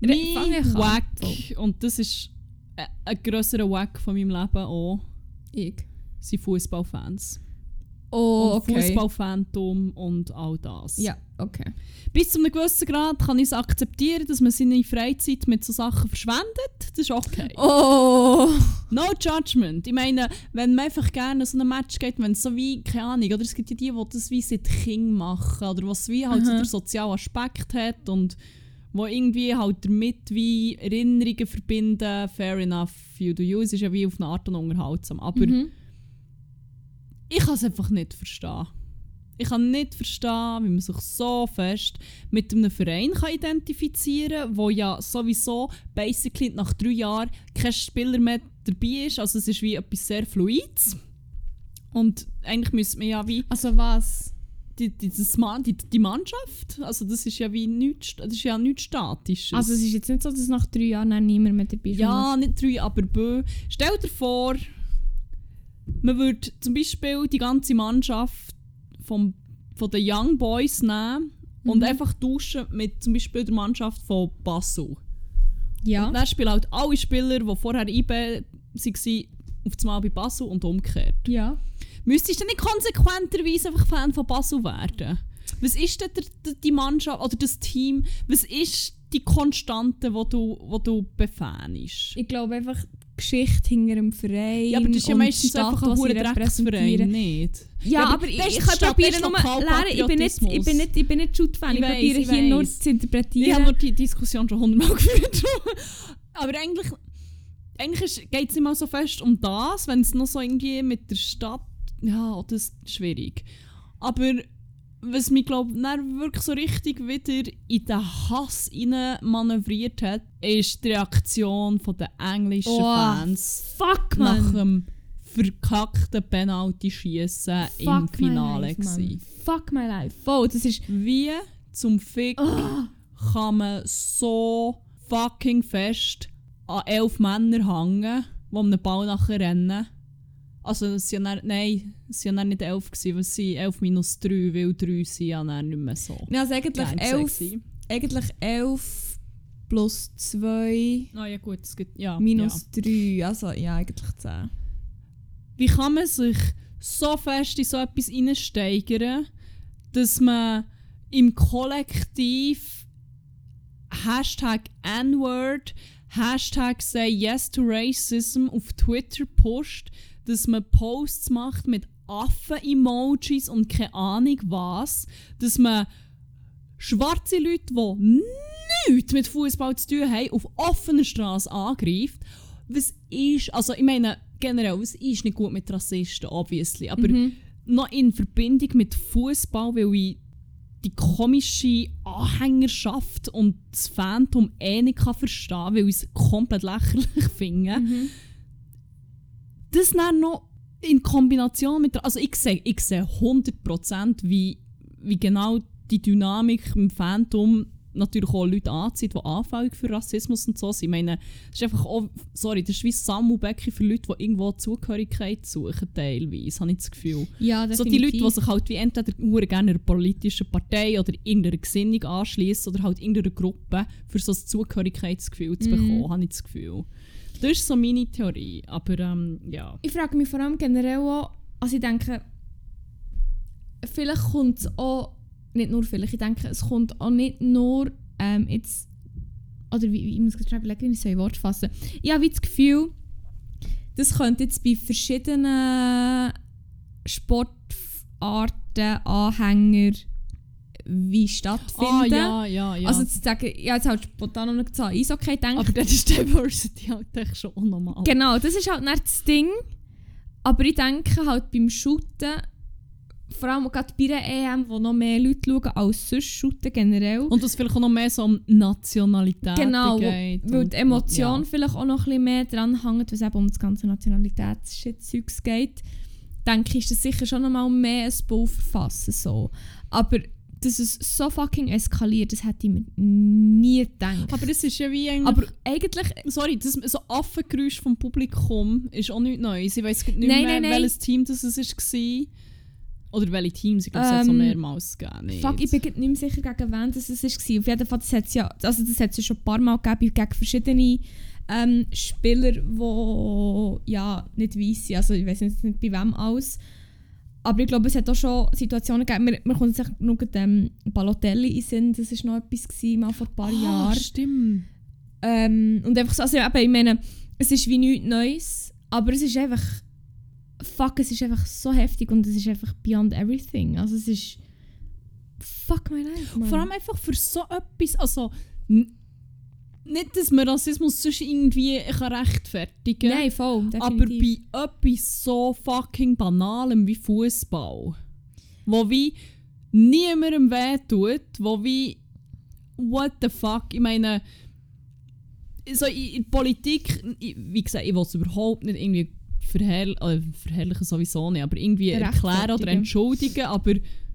mein. Wack, So. und das ist ein, ein grösserer Wack von meinem Leben auch, ich. sind Fußballfans. Oh, und okay. Und all das. Ja, okay. Bis zu einem gewissen Grad kann ich es akzeptieren, dass man seine Freizeit mit so Sachen verschwendet. Das ist okay. Oh! No judgment. Ich meine, wenn man einfach gerne so ein Match geht, wenn es so wie, keine Ahnung, oder es gibt ja die, die das wie seit Kind machen, oder was wie halt so Aha. den sozialen Aspekt hat und wo irgendwie halt damit wie Erinnerungen verbinden, fair enough, you do you, es ist ja wie auf eine Art und unterhaltsam, aber Mhm. Ich kann es einfach nicht verstehen. Ich kann nicht verstehen, wie man sich so fest mit einem Verein kann identifizieren kann, wo ja sowieso basically nach drei Jahren kein Spieler mehr dabei ist. Also es ist wie etwas sehr Fluides. Und eigentlich müsste man ja wie Also was? die, die, das Ma- die, die Mannschaft, also das ist ja wie nichts, das ist ja nichts Statisches. Also es ist jetzt nicht so, dass nach drei Jahren niemand mehr dabei ist. ja, nicht drei, aber bö. Stell dir vor, man würde zum Beispiel die ganze Mannschaft vom, von den Young Boys nehmen und Mhm. einfach tauschen mit zum Beispiel der Mannschaft von Basel. Ja. Und dann spielen halt alle Spieler, die vorher IB waren, auf einmal bei Basel und umgekehrt. ja. Müsstest du nicht konsequenterweise einfach Fan von Basel werden? Was ist denn der, der, die Mannschaft oder das Team? Was ist die Konstante, wo du, wo du befähnst? Ich glaube einfach die Geschichte hinter dem Verein. Ja, aber das ist ja meistens Stadt, einfach ein hoher Drecksverein, nicht? Ja, aber ich, das ich kann probieren, nur lernen. Ich bin nicht, ich bin nicht, ich bin nicht Shoot-Fan. Ich, Ich probiere hier nur zu interpretieren. Ich habe nur die Diskussion schon hundertmal [LAUGHS] geführt. aber eigentlich, eigentlich geht es nicht mal so fest um das, wenn es noch so irgendwie mit der Stadt. Ja, das ist schwierig. Aber was mich, glaube ich, wirklich so richtig wieder in den Hass hinein manövriert hat, ist die Reaktion der englischen Oh, Fans Fuck, nach dem verkackten Penalty-Schießen im Fuck my Finale. life, man. Fuck my life. Voll, das ist... Wie zum Fick Oh, kann man so fucking fest an elf Männer hängen, die um den Ball nachher rennen? Also, es ja dann, nein, es waren ja nicht elf, gewesen, es sind elf minus drei, weil drei sind ja dann nicht mehr so. ja, also eigentlich elf, eigentlich elf plus zwei Ah ja gut, es gibt, ja. ja. minus drei. Also ja, eigentlich zehn. Wie kann man sich so fest in so etwas hineinsteigern, dass man im Kollektiv Hashtag N-Word, Hashtag Say Yes to Racism auf Twitter pusht, dass man Posts macht mit Affen-Emojis und keine Ahnung was, dass man schwarze Leute, die nichts mit Fußball zu tun haben, auf offener Straße angreift. Was ist, also ich meine, generell, was ist nicht gut mit Rassisten, obviously, aber Mhm. noch in Verbindung mit Fußball, weil ich die komische Anhängerschaft und das Phantom eh nicht kann verstehen weil ich es komplett lächerlich [LAUGHS] finde. Mhm. Das dann noch in Kombination mit der, also ich sehe, ich sehe 100% wie, wie genau die Dynamik im Phantom natürlich auch Leute anzieht, die anfällig für Rassismus und so sind. Ich meine, das ist einfach auch, sorry, das ist wie Sammelbecken für Leute, die irgendwo Zugehörigkeit suchen teilweise, habe ich das Gefühl. Ja, So die. Leute, die sich halt wie entweder hure gerne einer politischen Partei oder irgendeiner Gesinnung anschließen oder halt irgendeiner Gruppe für so ein Zugehörigkeitsgefühl zu Mhm. bekommen, habe ich das Gefühl. Das ist so meine Theorie, aber ähm, ja. Ich frage mich vor allem generell auch, also ich denke, vielleicht kommt es auch, nicht nur vielleicht, ich denke, es kommt auch nicht nur ähm, jetzt, oder wie, ich muss gerade überlegen, wie ich so in Wort fassen. Ich habe das Gefühl, das könnte jetzt bei verschiedenen Sportarten, Anhänger wie stattfinden. Ah, ja, ja, ja. Also zu sagen, habe jetzt halt spontan noch gesagt, Eishockey gedacht, aber das ist Diversity halt echt schon unnormal. Genau, das ist halt nicht das Ding. Aber ich denke halt beim Shooten, vor allem gerade bei der EM, wo noch mehr Leute schauen als sonst Shooten generell. Und das vielleicht auch noch mehr so um Nationalität genau, geht. weil und- die Emotion ja. vielleicht auch noch ein bisschen mehr dran hängt, wenn es eben um das ganze Nationalitätszeugs geht. Denke ich, ist das sicher schon noch mal mehr ein Buch verfassen. So. Aber dass es so fucking eskaliert, das hätte ich mir nie gedacht. Aber das ist ja wie eigentlich... Aber eigentlich Sorry, das, so Affengeräusch vom Publikum ist auch nichts Neues. Ich weiß nicht Nein, mehr, nein, nein. welches Team das es war. Oder welche Teams. Ich glaube, es hat so Ähm, mehrmals gegeben. nicht? Fuck, ich bin nicht mehr sicher, gegen wen das es war. Auf jeden Fall, das hat es ja, also das hat's ja schon ein paar Mal gegeben, gegen verschiedene ähm, Spieler, die ja, nicht weiss sind. Also ich weiß jetzt nicht bei wem alles. Aber ich glaube, es hat auch schon Situationen gegeben, mir, mir kommt echt nur gerade, ähm, Balotelli in Sinn, das war noch etwas, gewesen, mal vor ein paar ah, Jahren. stimmt. Ähm, und einfach so, also eben, ich meine, es ist wie nichts Neues, aber es ist einfach, fuck, es ist einfach so heftig und es ist einfach beyond everything. Also es ist, fuck my life, man. Vor allem einfach für so etwas. Also, nicht, dass man Rassismus sonst irgendwie kann rechtfertigen kann. Nein, voll, Aber definitiv. bei etwas so fucking Banalem wie Fußball. wo wie niemandem weh tut, wo wie what the fuck, ich meine so in, Politik, ich, wie gesagt, ich will es überhaupt nicht irgendwie verherrlichen, äh, verherrlichen sowieso nicht, aber irgendwie erklären oder entschuldigen, aber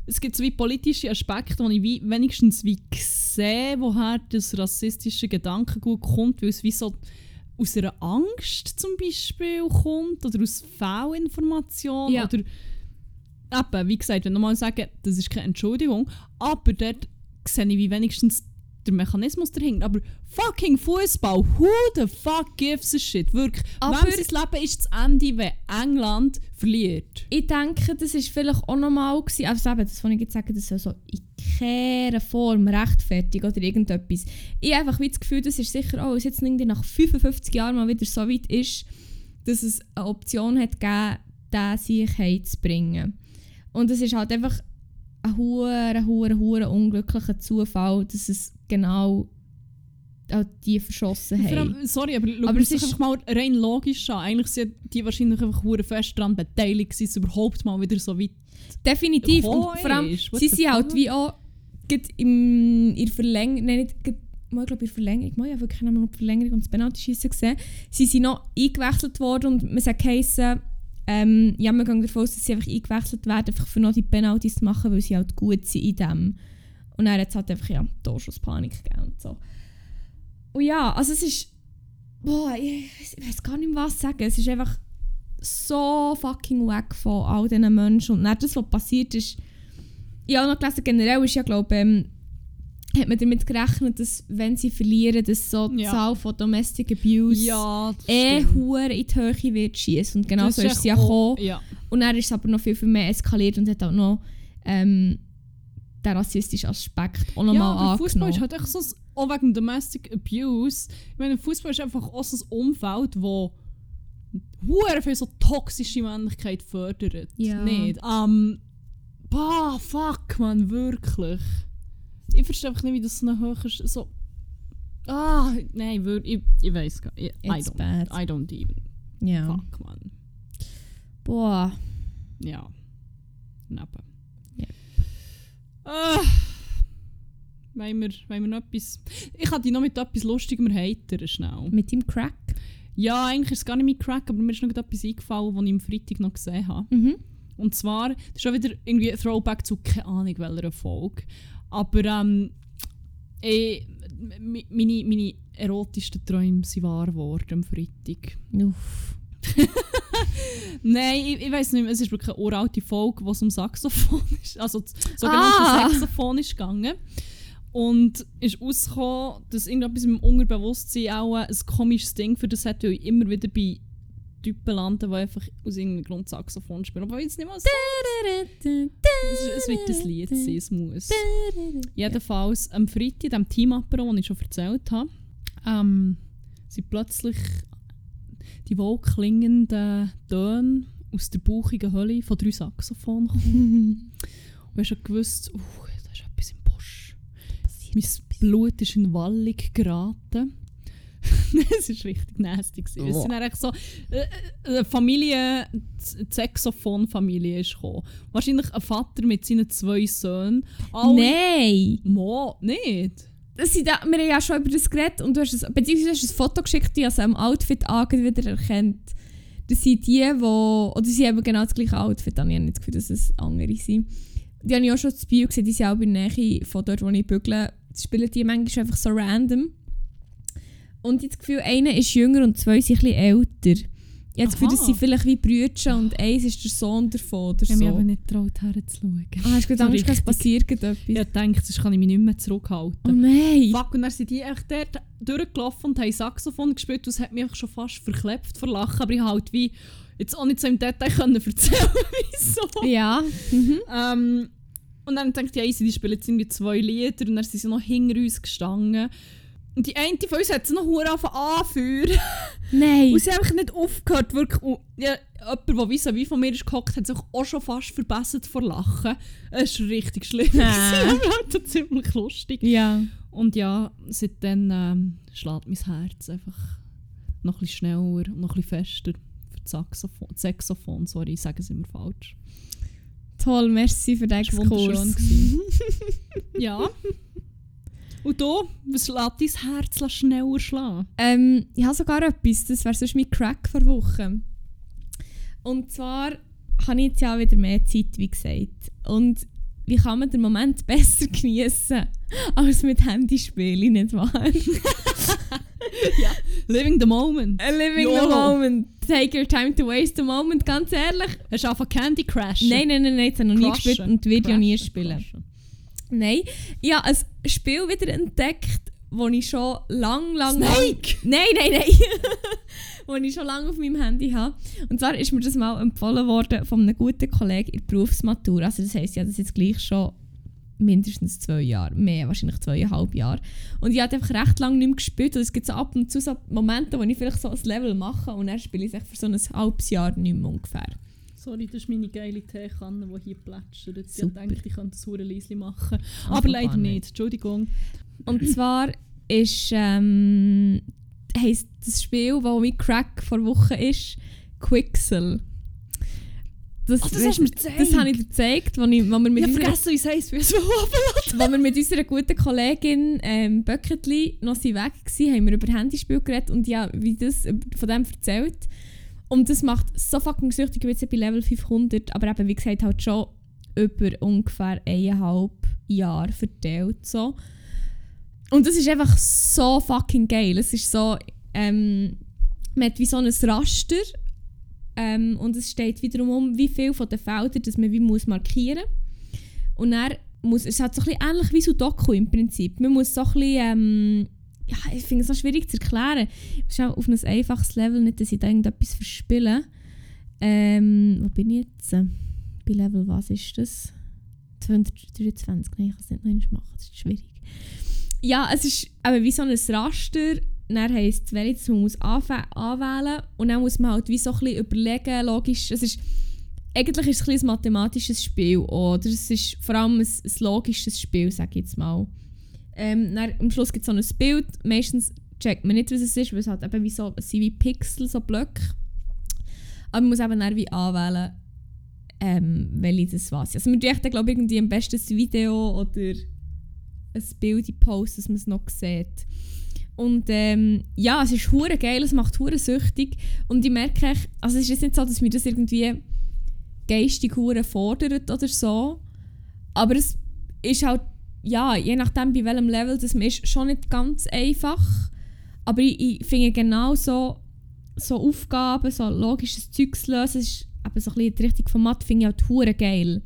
es gibt so wie politische Aspekte, wo ich wie, wenigstens wie sehe, woher das rassistische Gedankengut kommt, weil es wie so aus einer Angst zum Beispiel kommt oder aus Fehlinformation Ja. oder eben, wie gesagt, wenn nochmal sagen, das ist keine Entschuldigung, aber dort sehe ich wie wenigstens der Mechanismus dahinter. Aber fucking Fußball, who the fuck gives a shit? Wirklich, Aber- wem sein Leben ist das Ende, wenn England verliert? Ich denke, das war vielleicht auch normal. Gewesen. Also eben, das, was ich jetzt sage, das soll so in keiner Form rechtfertigen oder irgendetwas. Ich habe einfach wie das Gefühl, das ist sicher auch, dass jetzt irgendwie nach 55 Jahren mal wieder so weit ist, dass es eine Option hat gegeben, den sich heimzubringen. Und es ist halt einfach ein hure, hure, hure unglücklicher Zufall, dass es genau auch die verschossen haben. allem, sorry, aber schau Aber es ist- einfach mal rein logisch an. Eigentlich sind die wahrscheinlich einfach hure fest daran beteiligt, dass es überhaupt mal wieder so weit Definitiv. Und vor allem, ist. Sie sind halt wie auch im, in Verlängerung, nein, nicht, mal, ich glaube in der Verlängerung, mal, ich habe wirklich noch die Verlängerung und das Penalty-Schiessen gesehen, sie sind noch eingewechselt worden und man sagt geheißen, ähm, ja, wir gehen davon aus, dass sie einfach eingewechselt werden, einfach für noch die Penalties zu machen, weil sie halt gut sind in dem. Und dann hat es halt einfach, ja, Torschusspanik gegeben und so. Und ja, also es ist, boah, ich, ich weiß gar nicht mehr, was sagen. Es ist einfach so fucking weg von all diesen Menschen. Und dann das, was passiert ist, ich habe auch noch gelesen, generell ist ja, glaube ähm, hat man damit gerechnet, dass wenn sie verlieren, dass so die Ja. Zahl von Domestic Abuse Ja, eh hure in die Höhe wird schießen. Und genau Das so ist es ja gekommen. auch- Ja. Und dann ist es aber noch viel, viel mehr eskaliert und hat auch noch ähm, den rassistischen Aspekt auch noch ja, aber Fußball angenommen. ist halt echt so, ein- auch wegen Domestic Abuse. Ich meine, Fußball ist einfach auch so ein Umfeld, wo hure viel so toxische Männlichkeit fördert. Ja. Nicht? Ähm, boah, fuck, man, wirklich. Ich verstehe einfach nicht, wie das so eine hohe so. Ah, nein, wir, ich, ich weiß gar nicht. I It's don't, bad. I don't even. ja. Fuck, man. Boah. Ja. Neben. Ah. Wollen wir, wollen wir noch etwas... Ich hatte dich noch mit etwas Lustigem heitern, schnell. Mit dem Crack. Ja, eigentlich ist es gar nicht mein Crack, aber mir ist noch etwas eingefallen, was ich am Freitag noch gesehen habe. Mhm. Und zwar, das ist schon wieder irgendwie ein Throwback zu keine Ahnung welcher Folge. Aber ähm, eh, m- m- meine, meine erotischsten Träume sind wahr geworden am Freitag. Uff. [LAUGHS] Nein, ich, ich weiß nicht mehr, es ist wirklich eine uralte Folge, wo es um Saxophon ist. Also das sogenannte Ah! Saxophon ist gegangen. Und ist rausgekommen, dass irgendetwas im Unterbewusstsein auch ein komisches Ding für das hat, weil ich immer wieder bei Typen lande, die einfach aus irgendeinem Grund Saxophon spielen. Aber jetzt nicht mal so. Es, ist- es wird ein Lied sein, es muss. Jedenfalls am Freitag, dem Team-Apero, den ich schon erzählt habe, ähm, sind plötzlich die wohlklingenden Töne aus der bauchigen Hölle von drei Saxophonen gekommen. [LAUGHS] Und du hast schon gewusst, uh, da ist etwas im Busch. Mein Blut ist in Wallung geraten. [LAUGHS] Es war richtig nasty. gewesen. Es Oh. sind dann echt so äh, äh, eine Familie, die Saxophon-Familie ist gekommen. Wahrscheinlich ein Vater mit seinen zwei Söhnen. Alle- Nein! Mo, nicht? Das sind wir haben ja schon über das geredet und du hast es, beziehungsweise hast ein Foto geschickt, die also am Outfit angeht, wieder erkennt. Das sind die, die, oder sie haben genau das gleiche Outfit, dann ich habe nicht das Gefühl, dass es andere sind. Die habe ich auch schon zu Bio gesehen, die sind auch der Nähe von dort, wo ich bügle. Das spielen die manchmal einfach so random. Und ich habe das Gefühl, einer ist jünger und zwei sind ein bisschen älter. Ich habe das Gefühl, sind vielleicht wie Brüder und eins ist der Sohn davon oder Ich habe mich so. aber nicht getraut, herzuschauen. Ah, hast du So gedacht, es passiert [LAUGHS] etwas? Ich dachte, sonst kann ich mich nicht mehr zurückhalten. Oh nein! Fuck, und dann sind die echt dort durchgelaufen und haben Saxophon gespielt. Das hat mich schon fast verklebt vor Lachen. Aber ich halt wie jetzt auch nicht so im Detail können erzählen, [LAUGHS] wieso. Ja. Mhm. Ähm, und dann dachte ich, ja, die spielen jetzt irgendwie zwei Lieder und dann sind sie noch hinter uns gestanden. Und die eine von uns hat sie noch hure angefangen anführen. Nein! Und sie haben einfach nicht aufgehört, wirklich. Und ja, jemand, der wie wie von mir ist gehockt, hat sich auch schon fast verbessert vor Lachen. Es war richtig schlimm. Ah. [LAUGHS] aber halt ziemlich lustig. Ja. Und ja, seitdem ähm, schlägt mein Herz einfach noch ein bisschen schneller und noch ein bisschen fester für das Saxophon. Saxophon, sorry, ich sage es immer falsch. Toll, merci für Das war. Exkurs. gewesen. [LAUGHS] ja. Und du, was lässt dein Herz schneller schlagen? Ähm, ich habe sogar etwas, das wäre sonst mein Crack vor Wochen. Und zwar habe ich jetzt ja wieder mehr Zeit, wie gesagt. Und wie kann man den Moment [LAUGHS] besser genießen als mit Handyspielen, nicht wahr? [LAUGHS] Living the moment. A living the YOLO. moment. Take your time to waste the moment, ganz ehrlich. Hast du einfach Candy Crash? Nein, nein, nein, nein, das habe ich noch nie gespielt und ja nie spielen. Crashen. Nein, ich habe ein Spiel wieder entdeckt, das ich schon lang, lang, lang... Snake! [LAUGHS] Nein, nein, nein. [LAUGHS] das ich schon lange auf meinem Handy habe. Und zwar ist mir das mal empfohlen worden von einem guten Kollegen in der Berufsmatur. Also das heisst, ja, das ist jetzt gleich schon mindestens zwei Jahre, mehr, wahrscheinlich zweieinhalb Jahre. Und ich habe einfach recht lange nicht mehr gespielt. Und es gibt so ab und zu so Momente, wo ich vielleicht so ein Level mache und dann spiele ich es für so ein halbes Jahr nicht mehr ungefähr. Sorry, das ist meine geile Teekanne, die hier plätschert. Ich denke, ich könnte das hure leise machen. Ah, Aber leider nicht. nicht. Entschuldigung. Und zwar ist, ähm, heisst das Spiel, das mein Crack vor Wochen ist, Quixel. Das, Ah, das hast du mir gezeigt. Das habe ich dir gezeigt, wo, ich, wo, wir mit Ich unserer, vergessen, wie es heisst. Wie es [LAUGHS] wo wir mit unserer guten Kollegin ähm, Böcketli noch sie weg waren, haben wir über Handyspiel geredet und ja, wie das äh, von dem erzählt. Und das macht so fucking süchtig, bin jetzt bei Level 500, aber eben, wie gesagt, halt schon über ungefähr eineinhalb Jahre verteilt. So. Und das ist einfach so fucking geil. Es ist so, ähm, man hat wie so ein Raster ähm, und es steht wiederum um, wie viel von den Feldern das man wie muss markieren Und dann muss, es hat so ein bisschen ähnlich wie Sudoku im Prinzip. Man muss so ein bisschen, ähm, ja, ich finde es so schwierig zu erklären. Es ist auch auf ein einfaches Level, nicht, dass ich da irgendetwas verspiele. Ähm, wo bin ich jetzt? Bei Level was ist das? 223, nein, ich kann es nicht noch einmal machen, das ist schwierig. Ja, es ist aber wie so ein Raster. Dann heisst es, welches man muss anwählen und dann muss man halt wie so ein bisschen überlegen, logisch, es ist, eigentlich ist es ein, ein mathematisches Spiel, oder es ist vor allem ein, ein logisches Spiel, sage ich jetzt mal. Ähm, dann, am Schluss gibt es so ein Bild, meistens checkt man nicht, was es ist, weil es halt eben wie so, es sind wie Pixel, so Blöcke. Aber man muss eben dann wie anwählen, ähm, welche das was. Also man tut glaube ich am besten ein Video oder ein Bild posten, dass man es noch sieht. Und ähm, ja, es ist hure geil, es macht hure süchtig und ich merke, also es ist jetzt nicht so, dass mir das irgendwie geistig hure fordert oder so, aber es ist halt, ja, je nachdem bei welchem Level das man ist, schon nicht ganz einfach, aber ich, ich finde genau so, so Aufgaben, so logisches Zeug zu lösen, ist eben so ein bisschen die Richtung von Mathe, finde ich halt hure geil.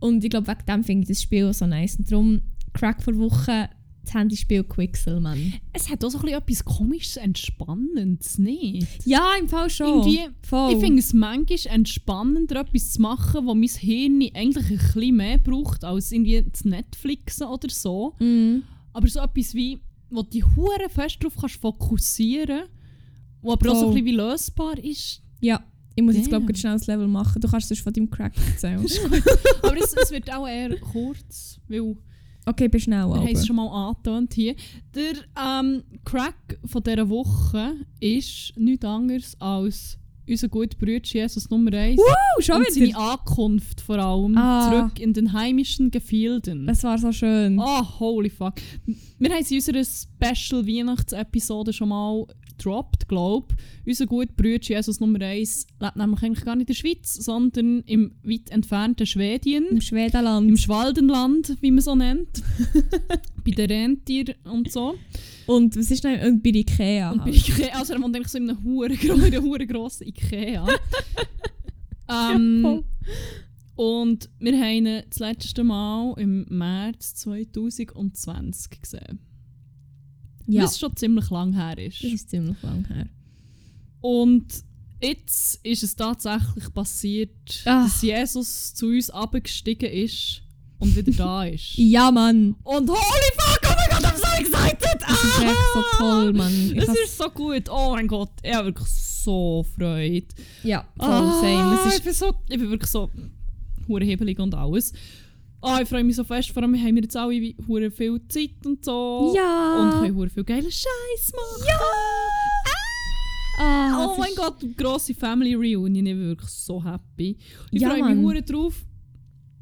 Und ich glaube, wegen dem finde ich das Spiel so nice. Und darum, Crack vor Woche, das Handyspiel Quixel, Mann. Es hat auch so ein bisschen etwas komisches, entspannendes, nicht? Ja, im Fall schon. Irgendwie, Voll. Ich finde es manchmal entspannender, etwas zu machen, wo mein Hirn eigentlich ein bisschen mehr braucht, als irgendwie zu Netflixen oder so. Mhm. Aber so etwas wie, wo du dich fest darauf kannst fokussieren wo aber auch so ein Voll. bisschen wie lösbar ist. Ja, ich muss jetzt, glaube Damn. ich, schnell das Level machen. Du kannst es von deinem Crack erzählen. [LAUGHS] Aber es, es wird auch eher kurz, weil okay, bin schnell. wir haben es schon mal angetönt hier. Der ähm, Crack von dieser Woche ist nichts anderes als unser guter Bruder Jesus Nummer 1. Oh, schon und seine wieder? Ankunft vor allem Ah. zurück in den heimischen Gefilden. Das war so schön. Oh, holy fuck. Wir haben es in unserer Special Weihnachtsepisode schon mal gedroppt, glaube Unser guter Bruder Jesus Nummer 1 lebt nämlich eigentlich gar nicht in der Schweiz, sondern im weit entfernten Schwedien. Im Schwedenland. Im Schwaldenland, wie man so nennt. [LAUGHS] bei den Rentieren und so. und was ist denn? Und bei Ikea. Und bei halt. Ikea, also er wohnt eigentlich so in einer hure [LAUGHS] grossen Ikea. [LAUGHS] ähm, und wir haben ihn das letzte Mal im März 2020 gesehen. Ja, Was schon ziemlich lang her ist. das ist ziemlich lang her. Und jetzt ist es tatsächlich passiert, Ah. dass Jesus zu uns abgestiegen ist und wieder da ist. [LAUGHS] Ja, Mann. Und holy fuck, oh mein Gott, I'm so excited! Das ist echt so toll, Mann. Ich Es has- ist so gut, oh mein Gott, ich habe wirklich so Freude. ja, voll Ah, same. Es ich, ist, bin so, ich bin wirklich so hure hebelig und alles. Ah, ich freue mich so fest, vor allem haben wir jetzt alle wie viel Zeit und so. ja. Und können hure viel geile Scheiß machen. ja. Ah, Oh das mein Gott, grosse Family Reunion, ich bin wirklich so happy. Ich Ja, freue mich hure drauf.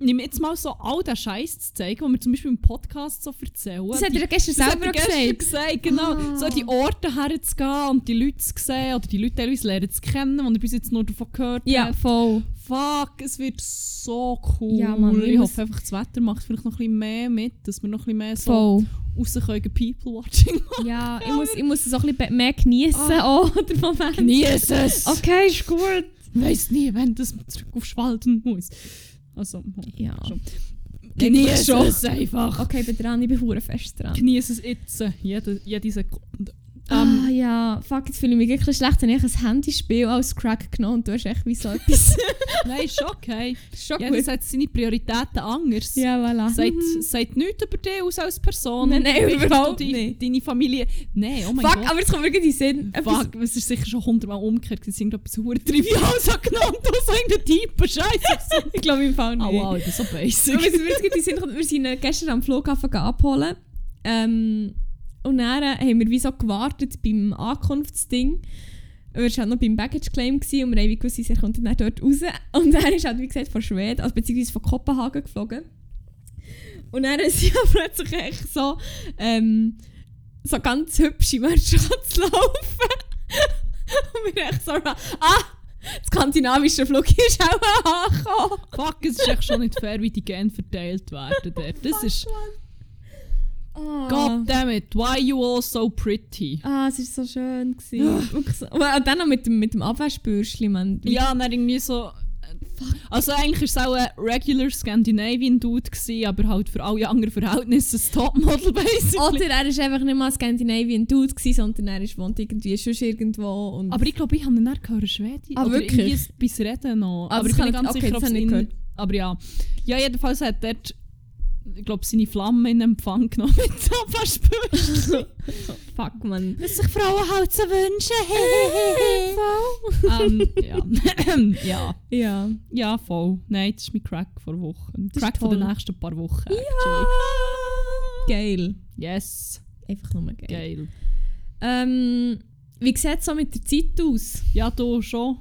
Nimm jetzt mal so all den Scheiß zu zeigen, den wir zum Beispiel im Podcast so erzählen. Das hat er gestern das selber er gestern gesagt. gesagt. Genau, Ah. so an die Orte herzugehen und die Leute zu sehen oder die Leute teilweise lernen zu kennen, die er bis jetzt nur davon gehört Ja, hat. voll. Fuck, es wird so cool. Ja, Mann, ich ich hoffe einfach, das Wetter macht vielleicht noch ein bisschen mehr mit, dass wir noch ein bisschen mehr so Voll. raus können People-Watching machen. Ja, [LAUGHS] ich muss, ich muss es auch ein bisschen mehr genießen, Ah. [LAUGHS] der Moment. Genieß es! Okay, ist gut. Weiss nie, wenn das zurück auf Schwalden muss. Also, Ja. schon. Genieß es einfach. Okay, bin dran, ich bin fest dran. Genieß es jetzt. Jede, jede Sekunde. Ah, Ähm, ja, fuck, jetzt fühle ich mich wirklich schlecht. Habe ich ein Handyspiel als Crack genommen und du hast echt wie so etwas. [LAUGHS] nein, ist schon okay. Schon Jeder hat seine Prioritäten anders. Ja, voilà. Sagt, sagt nichts über dich aus als Person. Nein, nein, überhaupt die- nicht. Deine Familie. Nein, oh mein Fuck, Gott. aber jetzt kommt gerade in den Sinn. Fuck, es ist sicher schon hundertmal umgekehrt. Es ist irgendetwas hure Triviales angenommen, du so irgendein Typ Scheiße. [LAUGHS] Ich glaube im Fall nicht. Oh wow, das ist so Aber basic. mir jetzt gerade in den Sinn wir sind äh, gestern am Flughafen abholen. Ähm, und dann äh, haben wir wie so gewartet beim Ankunftsding. Wir waren halt noch beim Baggage Claim gewesen und wir haben wie gewusst, er kommt dann dort raus. Und [LAUGHS] er ist halt, wie gesagt, von Schweden, also beziehungsweise von Kopenhagen geflogen. Und dann sind [LAUGHS] ja plötzlich echt so, ähm, so ganz hübsche Menschen [LAUGHS] zu laufen. und wir echt so, ah, das skandinavische Flug ist auch angekommen. Fuck, es ist echt schon nicht fair, wie die Gene verteilt werden. dort. Das ist. Oh. God damn it, why you all so pretty? Ah, es war so schön. gewesen. So. Aber dann noch mit dem, mit dem Abwaschbürschli, man. Ja, und dann irgendwie so. Also eigentlich war es auch ein regular Scandinavian Dude, gewesen, aber halt für alle anderen Verhältnisse ein Topmodel [LAUGHS] basically. Oder er war einfach nicht mal ein Scandinavian Dude, gewesen, sondern er wohnt irgendwie schon irgendwo. Und aber ich glaube, ich habe ihn dann gehört, Schwedisch. Ah, Oder wirklich? irgendwie bis Reden noch. Ah, aber ich bin nicht ganz okay, sicher, ob es gehört. Aber ja. Ja, jedenfalls hat dort, ich glaube, seine Flamme in Empfang genommen mit Abwaschbürschli. [LAUGHS] fuck, man. Was sich Frauen halt so wünschen. [LAUGHS] ähm, ja. [LAUGHS] ja. ja. Ja, voll. Nein, das ist mein Crack vor Wochen. Das Crack von den nächsten paar Wochen. Ja. actually. Geil. Yes, Einfach nur geil. geil. Ähm, wie sieht es so mit der Zeit aus? Ja, du schon.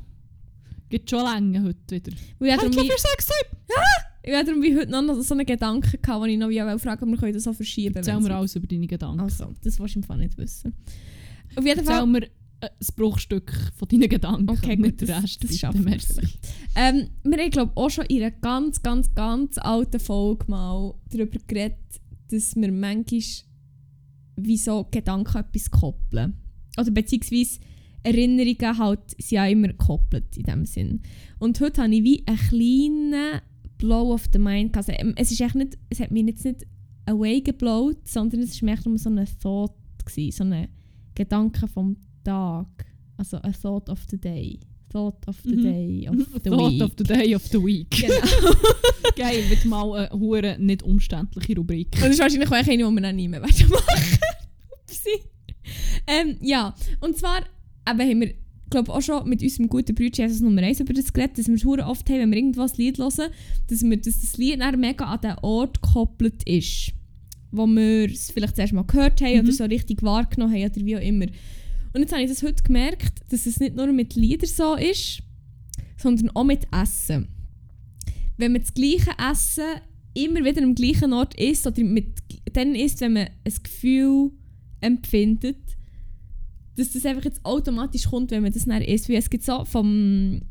Gibt schon länger heute wieder. Weil ich hatte darum wie- Sex ich hatte darum wie heute noch so einen Gedanken, gehabt, den ich noch wie fragen wir können das so verschieben. Erzähl wenn's- mir alles über deine Gedanken. Also, das willst du im Fall nicht wissen. Auf jeden Erzähl Fall. mir äh, ein Bruchstück von deinen Gedanken. Okay, gut, das- Rest. das schaffen wir. Ähm, wir haben, glaube auch schon in einer ganz, ganz, ganz alten Folge mal darüber geredet, dass wir manchmal wie so Gedanken etwas koppeln. Oder beziehungsweise Erinnerungen halt sind ja immer gekoppelt in dem Sinn. Und heute habe ich wie einen kleinen Blow of the Mind. Also, es, ist echt nicht, es hat mich jetzt nicht away geblowt, sondern es war mehr so ein Thought, gewesen, so ein Gedanke vom Tag. Also a thought of the day. Thought of the Mhm. day of [LAUGHS] the Thought week. of the day of the week. Genau. [LAUGHS] Geil, wird mal eine hure nicht umständliche Rubrik. Und das ist wahrscheinlich auch eine, die wir dann nie mehr [LAUGHS] machen ähm, Ja, und zwar eben haben wir, glaube auch schon mit unserem guten Bruder Jesus Nummer 1 über das geredet, dass wir es oft haben, wenn wir irgendwo ein Lied hören, dass, wir, dass das Lied dann mega an den Ort gekoppelt ist, wo wir es vielleicht zuerst mal gehört haben Mhm. oder so richtig wahrgenommen haben oder wie auch immer. Und jetzt habe ich das heute gemerkt, dass es nicht nur mit Liedern so ist, sondern auch mit Essen. Wenn man das gleiche Essen immer wieder am gleichen Ort isst oder mit, dann isst, wenn man ein Gefühl empfindet, dass das einfach jetzt automatisch kommt, wenn man das dann isst. Wie es gibt so vom,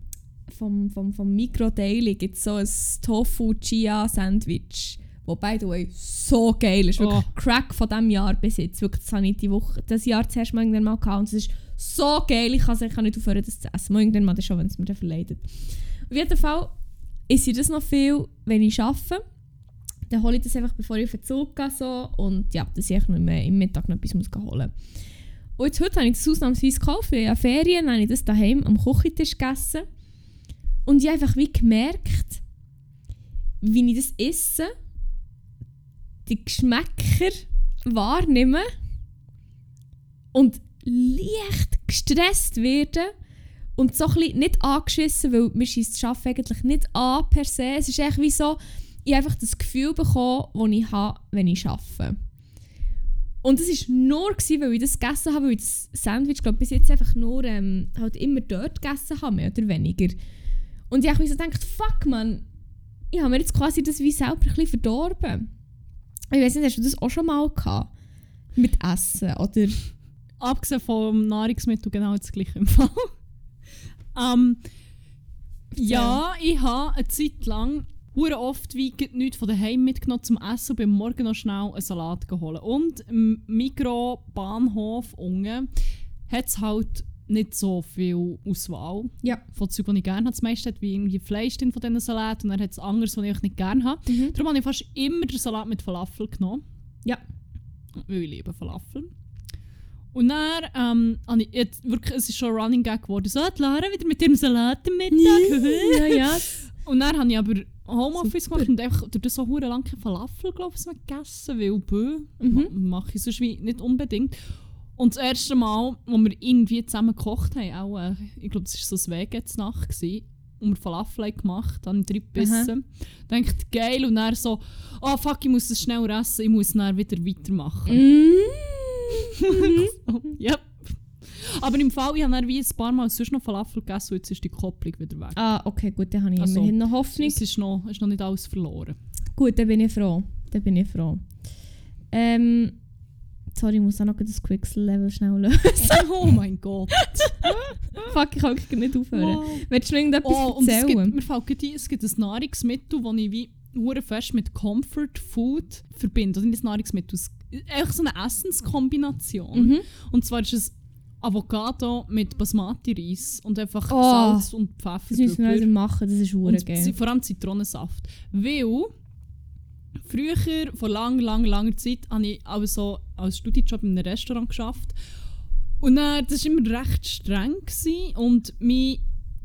vom, vom, vom Micro Daily gibt so ein Tofu Chia Sandwich, wo by the way so geil ist. Wirklich Oh. Crack von diesem Jahr bis jetzt. Wirklich, das habe ich die Woche, das Jahr zuerst mal irgendwann mal gehabt und es ist so geil, ich kann, ich kann nicht aufhören, das zu essen. Mal irgendwann mal das schon, wenn es mir dann verleidet. Auf jeden Fall esse ich das noch viel, wenn ich arbeite. Dann hole ich das einfach, bevor ich auf den Zug gehe. So. Und ja, dass ich mehr im Mittag noch etwas muss holen muss. Und jetzt heute habe ich das ausnahmsweise gekauft. Ich habe Ferien, habe ich das daheim am Küchentisch gegessen. Und ich habe einfach wie gemerkt, wie ich das esse, die Geschmäcker wahrnehme und leicht gestresst werde und so ein nicht angeschissen, weil mir schießt das Arbeiten eigentlich nicht an per se. Es ist echt wie so, ich habe einfach das Gefühl bekommen, das ich habe, wenn ich arbeite. Und das war nur, gewesen, weil ich das gegessen habe, weil ich das Sandwich, glaube bis jetzt einfach nur ähm, halt immer dort gegessen habe, mehr oder weniger. Und ich habe so gedacht, fuck man, ich habe mir jetzt quasi das wie selber ein bisschen verdorben. Ich weiß nicht, hast du das auch schon mal gehabt? Mit Essen, oder? Abgesehen vom Nahrungsmittel genau das gleiche im Fall. [LAUGHS] ähm, ja, ich habe eine Zeit lang hure oft wie nichts von daheim mitgenommen zum Essen und bin morgen noch schnell einen Salat geholt. Und im Mikro-Bahnhof unten hat es halt nicht so viel Auswahl Ja. von Zeug, die ich gerne habe. Das meiste hat wie irgendwie Fleisch drin von diesen Salat und dann hat es anderes, was ich nicht gerne habe. Mhm. Darum habe ich fast immer den Salat mit Falafel genommen. Ja. Weil ich liebe Falafel. Und dann, ähm, habe ich jetzt wirklich, es ist schon ein Running Gag geworden. So, Lara wieder mit ihrem Salat am Mittag. ja, ja. Und dann habe ich aber Homeoffice Super. gemacht und einfach durch das so hure lang kein Falafel, glaube ich, gegessen, weil bö, Mhm. ma- mache ich sonst wie nicht unbedingt. Und das erste Mal, wo wir irgendwie zusammen gekocht haben, auch, äh, ich glaube, das war so ein Weg jetzt Nacht, gewesen, und wir Falafel gemacht, dann drei gebissen. Denkt geil und dann so, oh fuck, ich muss das schnell essen, ich muss dann wieder weitermachen. [LAUGHS] Mm. ja. Aber im Fall, ich habe dann wie ein paar Mal sonst noch Falafel gegessen und jetzt ist die Kopplung wieder weg. Ah, okay, gut, dann habe ich Also, immerhin noch Hoffnung. Es ist noch, ist noch nicht alles verloren. Gut, dann bin ich froh. Dann bin ich froh. Ähm, sorry, ich muss auch noch das Quixel-Level schnell [LAUGHS] lösen. oh mein Gott. [LAUGHS] Fuck, ich kann nicht aufhören. Wow. Willst du mir irgendetwas Oh, und es erzählen? gibt, mir fällt ein, es gibt ein Nahrungsmittel, das ich wie hure fest mit Comfort Food verbinde. Oder nicht Nahrungsmittel, es ist einfach so eine Essenskombination. Mhm. Und zwar ist es Avocado mit Basmati-Reis und einfach Oh, Salz und Pfeffer Das müssen wir machen, das ist hure geil. vor allem Zitronensaft. Weil früher, vor lang, lang, langer Zeit, habe ich auch so als Studijob in einem Restaurant geschafft. Und dann, das war immer recht streng. Gewesen. Und mein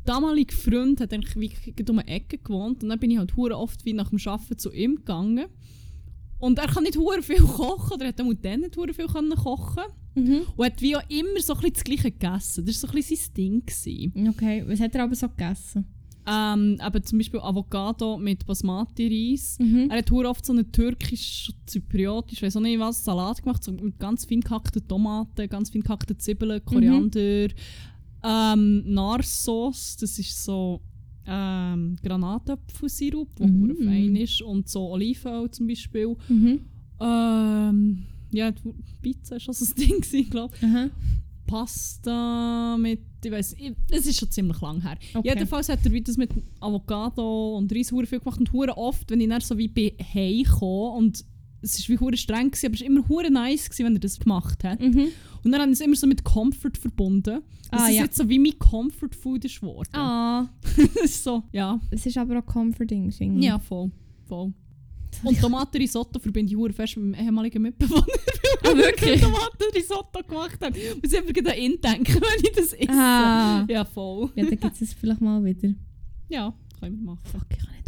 damaliger Freund hat eigentlich wirklich um eine Ecke gewohnt. Und dann bin ich halt hure oft wie nach dem Arbeiten zu ihm gegangen. Und er kann nicht hure viel kochen, oder hat auch dann nicht hure viel können kochen. Mhm. Und hat wie auch immer so ein bisschen das Gleiche gegessen. Das war so ein bisschen sein Ding. Gewesen. Okay, was hat er aber so gegessen? Ähm, eben zum Beispiel Avocado mit Basmati-Reis. Mhm. Er hat oft so einen türkisch, zypriotisch, weiß auch nicht was, Salat gemacht, so mit ganz fein gehackten Tomaten, ganz fein gehackten Zwiebeln, Koriander, ähm, Narsauce, das ist so ähm, Granatäpfelsirup, der Mhm. fein ist, und so Olivenöl zum Beispiel. Mhm. Ähm, ja, Pizza war schon so ein [LAUGHS] Ding, gewesen, glaube ich. Aha. Pasta mit, ich weiß, es ist schon ziemlich lang her. Okay. Jedenfalls hat er wie das mit Avocado und Reis viel gemacht und hure oft, wenn ich dann so wie bei heimkomme und es ist wie hure streng gewesen, aber es war immer hure nice gewesen, wenn er das gemacht hat. Mhm. Und dann haben es immer so mit Comfort verbunden. Dass Ah, es ja. jetzt so wie mein Comfort Food ist geworden. Ah, [LAUGHS] das ist so, ja. es ist aber auch comforting, finde ich. Ja, voll. voll. Und Tomatenrisotto verbinde ich hure fest mit meinem ehemaligen Mitbewohner. [LAUGHS] Ah, wirklich? Tomatenrisotto gemacht haben. Muss ich gerade an ihn denken, [LAUGHS] wenn ich das esse. Ah. Ja, voll. Ja, dann gibt es vielleicht mal wieder. Ja, können wir machen. Fuck, ich kann nicht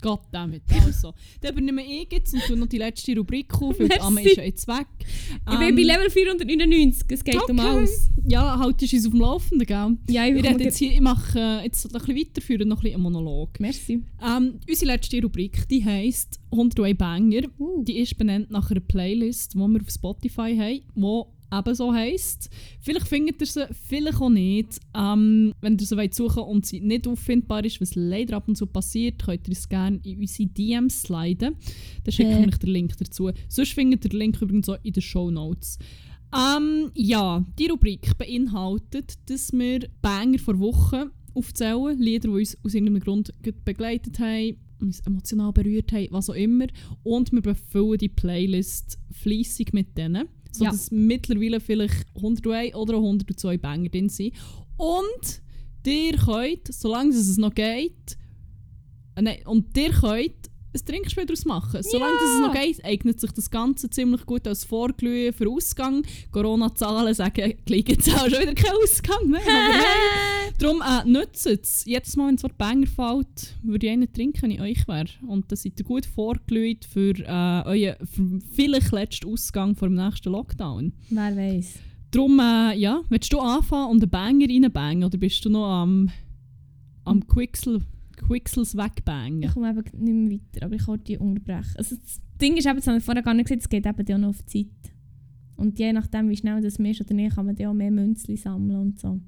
Goddammit. Also, [LAUGHS] dann übernehme ich jetzt und tue noch die letzte Rubrik auf, weil die. Amme ist ja jetzt weg. Ich bin bei Level 499, es geht um Ähm, okay. alles. Ja, halt ist uns auf dem Laufenden, gell? Ja, ich Ich, jetzt hier, ich mache äh, jetzt ein bisschen weiterführen, noch ein bisschen einen Monolog. Merci. Ähm, unsere letzte Rubrik, die heisst 101 Banger. Uh. Die ist benannt nach einer Playlist, die wir auf Spotify haben, die ebenso heisst. Vielleicht findet ihr sie, vielleicht auch nicht. Ähm, wenn ihr sie wollt suchen und sie nicht auffindbar ist, was leider ab und zu passiert, könnt ihr es gerne in unsere DMs sliden. Dann schicke Äh. ich euch den Link dazu. Sonst findet ihr den Link übrigens auch in den Show Notes. Ähm, ja, die Rubrik beinhaltet, dass wir Banger vor Wochen aufzählen, Lieder, die uns aus irgendeinem Grund begleitet haben, uns emotional berührt haben, was auch immer. Und wir befüllen die Playlist fließig mit denen, sodass mittlerweile vielleicht 101 oder auch 102 Banger drin sind. Und ihr könnt, solange es noch geht, äh, nein, und ihr könnt ein Trinkspiel daraus machen. Solange Ja. es noch geht, eignet sich das Ganze ziemlich gut als Vorglühen für Ausgang. Corona-Zahlen sagen, gleich jetzt auch schon wieder kein Ausgang. Aber hey, [LAUGHS] darum äh, nützt es. Jedes Mal, wenn es Wort Banger fällt, würde ich einen trinken, wenn ich euch wäre. Und dann seid ihr gut vorglüht für äh, euren für vielleicht letzten Ausgang vor dem nächsten Lockdown. Wer weiß. Darum, äh, ja, willst du anfangen und einen Banger reinbangen oder bist du noch am, am Quixel, Quixels Ich wegbangen? komme eben nicht mehr weiter, aber ich kann die unterbrechen. Also das Ding ist eben, das habe ich vorher gar nicht gesagt, es geht eben auch noch auf die Zeit. Und je nachdem, wie schnell das ist oder nicht, kann man dann auch mehr Münzli sammeln und so.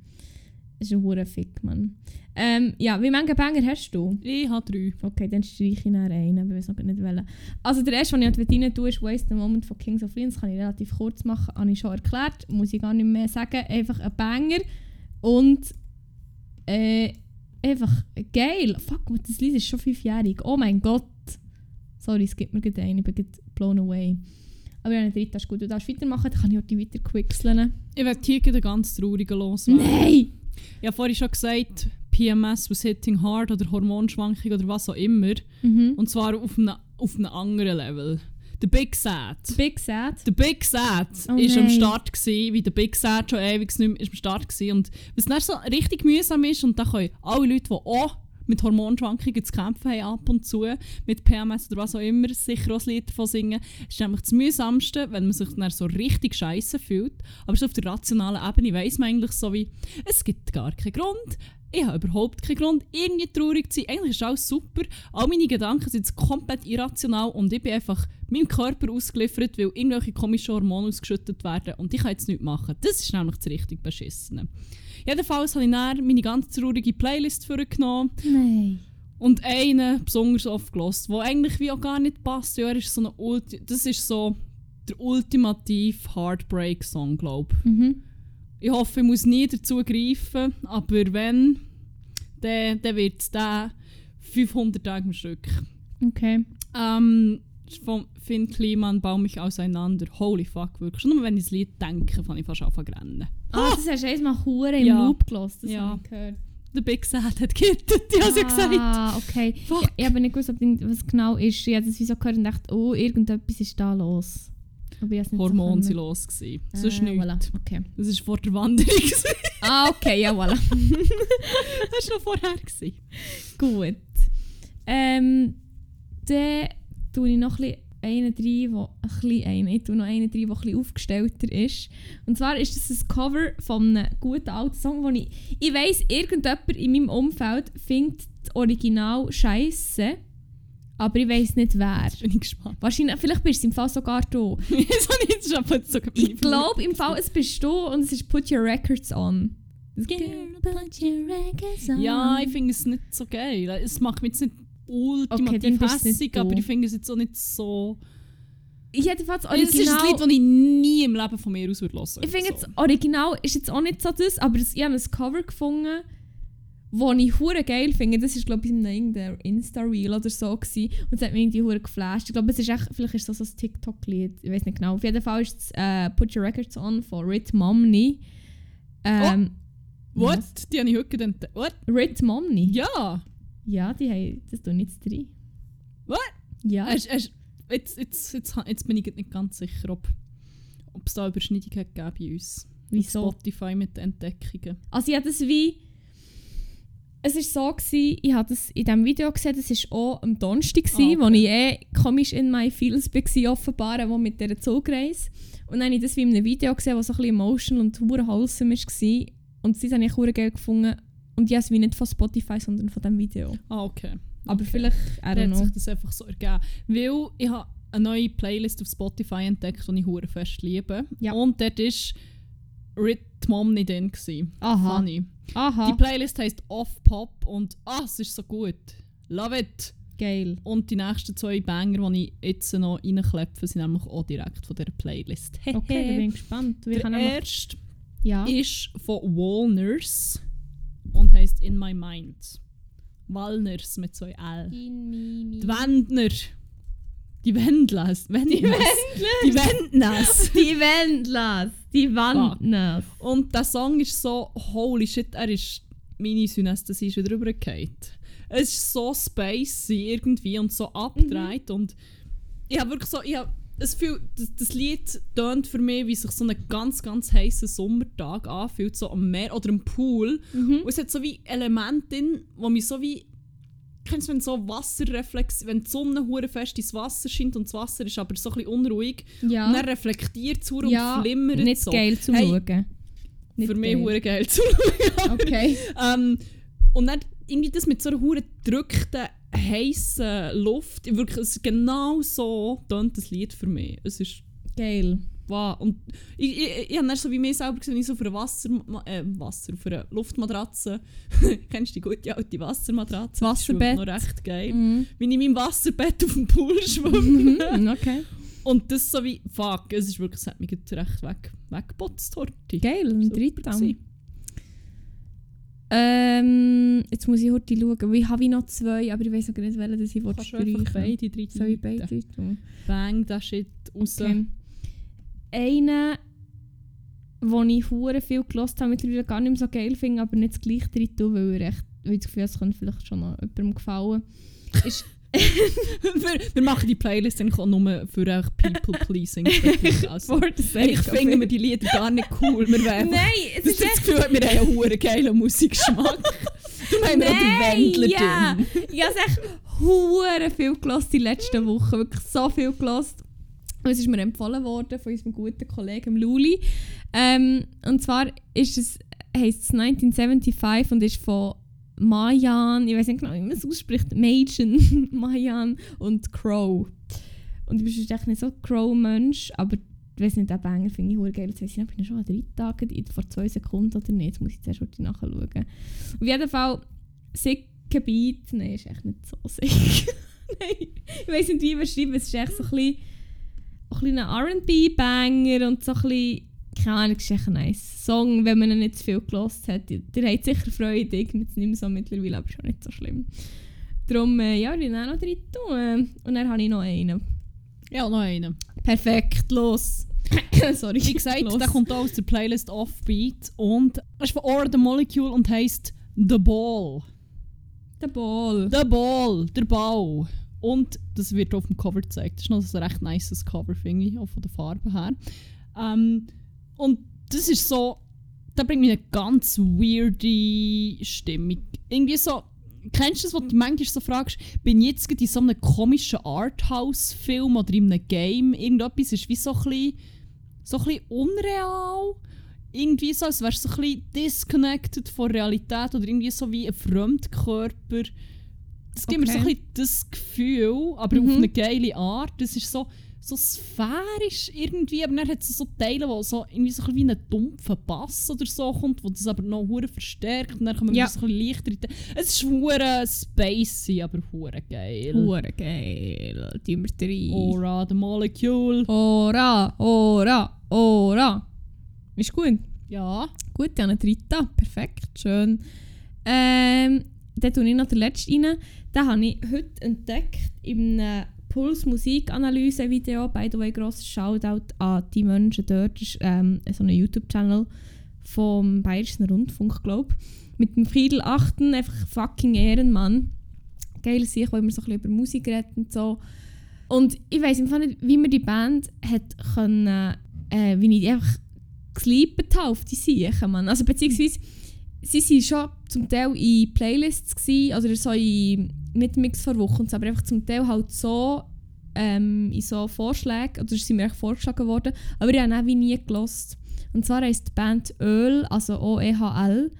Ist ein hoher Fick, Mann. Ähm, ja, wie viele Banger hast du? Ich habe drei. Okay, dann streiche ich nachher einen, aber ich weiß noch nicht welchen. Also der erste, den ich halt rein tue, ist «Waste the Moment» von Kings of Leon. Das kann ich relativ kurz machen, habe ich schon erklärt. Muss ich gar nicht mehr sagen. Einfach ein Banger. Und äh, einfach geil. Fuck, das Lied ist schon fünfjährig. Oh mein Gott. Sorry, es gibt mir gerade einen, ich bin gerade blown away. Aber ja, der dritte ist gut. Du darfst weitermachen, dann kann ich die weiter quixeln. Ich werde hier gerade ganz traurigen loswerden. Nein! Ich habe vorhin schon gesagt, PMS was hitting hard oder Hormonschwankung oder was auch immer. Mhm. Und zwar auf einem, auf einem anderen Level. The Big Sad. Big Sad. Der Big Sad Oh ist am nein. Start gewesen, wie der Big Sad schon ewig nicht mehr ist am Start gewesen. Und was dann so richtig mühsam ist, und da können alle Leute, die auch mit Hormonschwankungen zu kämpfen haben, ab und zu, mit PMS oder was auch immer, sicher auch ein Lied davon singen, ist nämlich das Mühsamste, wenn man sich dann so richtig scheiße fühlt. Aber so auf der rationalen Ebene weiss man eigentlich so wie, es gibt gar keinen Grund, ich habe überhaupt keinen Grund, irgendwie traurig zu sein. Eigentlich ist alles super. All meine Gedanken sind jetzt komplett irrational und ich bin einfach meinem Körper ausgeliefert, weil irgendwelche komischen Hormone ausgeschüttet werden und ich kann jetzt nichts machen. Das ist nämlich das richtig Beschissene. Jedenfalls habe ich dann meine ganz traurige Playlist vorgenommen Nein. und einen besonders oft gelost, wo eigentlich wie auch gar nicht passt. Ja, ist so eine Ulti das ist so der ultimative Heartbreak-Song, glaube ich. Mhm. Ich hoffe, ich muss nie dazu greifen, aber wenn, dann, dann wird es der 500 Tage am Stück. Okay. Ähm, von Finn Kliman, Bau mich auseinander. Holy fuck, wirklich. Schon nur wenn ich das Lied denke, fange ich fast an zu rennen. Ah, das hast du einmal hure im Ja. Loop gelassen, das Ja. habe ich gehört. Der Big Sad hat gehittet, ich habe ja gesagt. Ah, okay. Fuck. Ich, ich habe nicht gewusst, was genau ist. Ich habe das wie so gehört und dachte, oh, irgendetwas ist da los. Hormone können. los. Gewesen. Ah, Sonst nichts. voilà. Okay. Das war vor der Wanderung. [LAUGHS] Ah, okay, ja, voilà. [LAUGHS] das war noch vorher. Gewesen. Gut. Ähm, dann tue ich noch ein bisschen einen rein, wo ein bisschen einen, ich tue noch einen rein, der ein bisschen aufgestellter ist. Und zwar ist das ein Cover von einem guten alten Song, wo ich, ich weiss, irgendjemand in meinem Umfeld findet das Original scheiße, aber ich weiss nicht wer. Jetzt bin ich gespannt. Wahrscheinlich, vielleicht bist du im Fall sogar du. [LAUGHS] das ist Ich glaube im Fall, es bist du und es ist Put Your Records On. Girl, put your records on. Ja, ich finde es nicht so geil. Es macht mich jetzt nicht Okay, ultimativ nicht hässig, aber ich finde es jetzt auch nicht so... Jedenfalls Es ist original. ein Lied, das ich nie im Leben von mir aus würde hören Ich finde so. jetzt, Original ist jetzt auch nicht so das, aber das, ich habe ein Cover gefunden, das ich hure geil finde. Das war glaube ich in irgendeinem Insta-Reel oder so. Gewesen. Und es hat mich irgendwie hure geflasht. Ich glaube, es ist echt, vielleicht ist das so ein TikTok-Lied. Ich weiß nicht genau. Auf jeden Fall ist es äh, Put Your Records On von Rit Momney. Ähm, What? was? Die habe ich heute entdeckt. What? Rit Momney? Ja! Ja, die haben, das tun jetzt drin. What? Ja. Hast, hast, jetzt, jetzt, jetzt, jetzt bin ich nicht ganz sicher, ob es da Überschneidungen hat bei uns. Wieso? Auf Spotify mit den Entdeckungen. Also ich hatte das wie... Es war so, gewesen, ich habe das in diesem Video gesehen, das war auch am Donnerstag, Ah, gewesen, wo okay. ich eh komisch in my feels war, offenbar, wo mit dieser Zugreise. Und dann habe ich das wie in einem Video gesehen, das so ein bisschen emotional und hure wholesome war. Und das habe ich hure geil gefunden. Und ich habe es wie nicht von Spotify, sondern von diesem Video. Ah, okay. Aber Okay. vielleicht, I hat sich das einfach so ergeben. Weil ich habe eine neue Playlist auf Spotify entdeckt, die ich hure fest liebe. Ja. Und dort war Rit Mom nicht gewesen. Aha. Funny. Aha, Die Playlist heisst Off Pop und ah, es ist so gut. Love it! geil. Und die nächsten zwei Banger, die ich jetzt noch reinklepfe, sind nämlich auch direkt von dieser Playlist. [LAUGHS] Okay, dann bin ich gespannt. Wir Der erste ja. ist von Walners und heisst In My Mind. Walners mit zwei L. In me, Die Wendner. Die Wendlers. Wendlers. Die Wendners. [LAUGHS] Die Wendlas. Die Wandnas. Und der Song ist so, holy shit, er ist meine Synästhesie ist wieder rübergefallen. Es ist so spacey irgendwie und so abgedreht und ich habe wirklich so, ich habe das, Gefühl, das, das Lied tönt für mich, wie sich so ein ganz, ganz heißer Sommertag anfühlt, so am Meer oder am Pool. Mhm. Und es hat so wie Elemente drin, wo mich so wie kennst du, wenn so Wasserreflex, wenn die Sonne hure fest ins Wasser scheint und das Wasser ist aber so ein bisschen unruhig Ja. und dann reflektiert es ja, und flimmert nicht so. geil zum Hey, Schauen. Nicht Für mich hure geil zu [LAUGHS] Okay. ähm, und dann irgendwie das mit so einer hure gedrückten, heißen Luft. Wirklich, es ist genau so tönt das Lied für mich. Es ist Geil. Wow. Und ich, ich, ich habe dann so wie mir selber gesehen, ich so auf einer Wasser, äh, Wasser, auf einer Luftmatratze. [LAUGHS] Kennst du die gute alte Wassermatratze? Wasserbett. Das ist noch recht geil. Mhm. Wie ich in meinem Wasserbett auf dem Pool [LAUGHS] schwimme. Mhm, okay. Und das so wie, fuck, es ist wirklich, es hat mich recht weg, weggeputzt, Horti. Geil, ein gewesen. Ähm, jetzt muss ich heute schauen, ich habe noch zwei, aber ich weiß noch gar nicht, welche das ich Kannst du beide drei Soll ich beide tun? Bang, das Shit raus. Okay. Einer, den ich hure viel gelost habe, mittlerweile gar nicht mehr so geil finde, aber nicht das gleiche drin tun, weil, er echt, weil ich das Gefühl es könnte vielleicht schon noch jemandem gefallen. Ist, [LAUGHS] wir, wir machen die Playlist dann nur für [LAUGHS] also, the sake eigentlich of finden wir it. die Lieder gar nicht cool. Wir [LAUGHS] Nein, es das ist das. Gefühl, wir haben einen hohen geilen Musikgeschmack. Darum haben wir auch den Wendler ja! drin. Ich habe echt hure viel gelost die letzten Wochen, wirklich so viel gelost. Es ist mir empfohlen worden von unserem guten Kollegen Luli. Ähm, und zwar ist es, heisst es 1975 und ist von Mayan, ich weiß nicht genau, wie man es ausspricht, Machen, [LAUGHS] Mayan und Crow. Und ich bin echt nicht so Crow-Mensch, aber ich weiß nicht, den Banger finde ich geil. Jetzt weiss ich nicht, ob ich schon an drei Tagen, vor zwei Sekunden oder nicht. Jetzt muss ich zuerst heute nachschauen. Auf jeden Fall, sicke Beat. Nein, ist echt nicht so sick. [LAUGHS] Nein, ich weiß nicht, wie beschreiben. Es ist echt so ein bisschen, ein R&B-Banger und so ein bisschen, keine Ahnung, ist echt ein nice Song, wenn man ihn nicht zu viel gelost hat. Ihr ihr habt sicher Freude, ich bin jetzt nicht mehr so mittlerweile, aber schon nicht so schlimm. Darum, äh, ja, ich auch noch drin tun. Und dann habe ich noch einen. Ja, noch einen. Perfekt, los. [COUGHS] Sorry. Wie gesagt, los. der kommt auch aus der Playlist Offbeat und ist von Or the Molecule und heisst The Ball. Der Ball. The Ball, der Ball. Und das wird auf dem Cover gezeigt. Das ist noch ein recht nices Cover, finde ich, auch von der Farbe her. Ähm, und das ist so, da bringt mich eine ganz weirde Stimmung. Irgendwie so, kennst du das, wo du manchmal so fragst, bin ich jetzt gerade in so einem komischen Arthouse-Film oder in einem Game? Irgendetwas ist wie so ein bisschen, so ein bisschen unreal. Irgendwie so, als wärst du so ein bisschen disconnected von Realität oder irgendwie so wie ein Fremdkörper. Das gibt mir so ein Okay. bisschen das Gefühl, aber Mhm. auf eine geile Art. Das ist so, so sphärisch irgendwie, aber dann hat es so Teile, wo so irgendwie so ein wie ein dumpfer Bass oder so kommt, wo das aber noch hure verstärkt und dann kommen Ja. wir so ein bisschen leichter die- Es ist hure spacey, aber hure geil. Hure geil. Tun wir rein. Aura, the Molecule. Ora, ora, ora. Ist gut. Ja. Gut, ja, eine dritte. Perfekt, schön. Ähm, dann tue ich noch den letzten rein. Den habe ich heute entdeckt in einem Puls-Musik-Analyse-Video. By the way, grosses Shoutout an die Menschen dort. Das ist ähm, so ein YouTube-Channel vom Bayerischen Rundfunk, glaube. Mit dem Friedel Achten, einfach fucking Ehrenmann. Geil sich, wo immer so ein bisschen über Musik redet und so. Und ich weiß einfach nicht, wie man die Band hat können, äh, wie ich die einfach gesleept habe auf die Siechen, Mann. Also beziehungsweise, sie waren schon zum Teil in Playlists gewesen, oder so in, nicht Mix vor Wochen, aber einfach zum Teil halt so ähm, in so Vorschlägen, oder sind mir echt vorgeschlagen worden, aber ich habe auch wie nie gelost. Und zwar heisst die Band Öl, also O-E-H-L,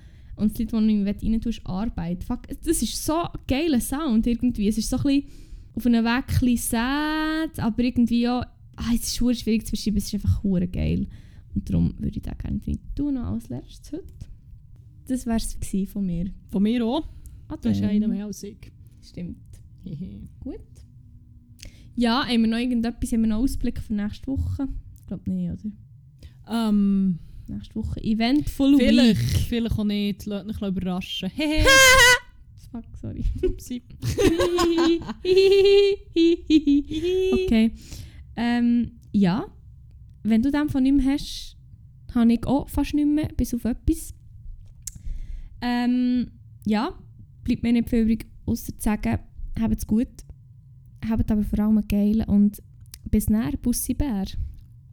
und das Lied, das ich rein tue, ist Arbeit. Fuck, das ist so ein geiler Sound irgendwie. Es ist so ein bisschen auf einen Weg ein sad, aber irgendwie auch, ah, es ist schwierig zu beschreiben, es ist einfach geil. Und darum würde ich da gerne drin tun, noch als letztes heute. Das wäre es von mir. Von mir auch. Ah, Du hast dann. einen mehr als ich. Stimmt. Gut. Ja, haben wir noch irgendetwas, haben wir noch Ausblick für nächste Woche? Ich glaube nicht, oder? ähm, Nächste Woche Eventful vielleicht, Week. vielleicht auch nicht. Lasst mich überraschen. Hehe. [LAUGHS] Fuck, sorry. Upsi. [LAUGHS] okay. Ähm, ja. Wenn du dann von ihm hast, habe ich auch fast nicht mehr, bis auf etwas. Ähm, ja, bleibt mir nicht viel übrig, außer zu sagen, habt's gut. Habt aber vor allem geilen und bis näher, Bussi Bär.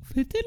Auf Wiedersehen.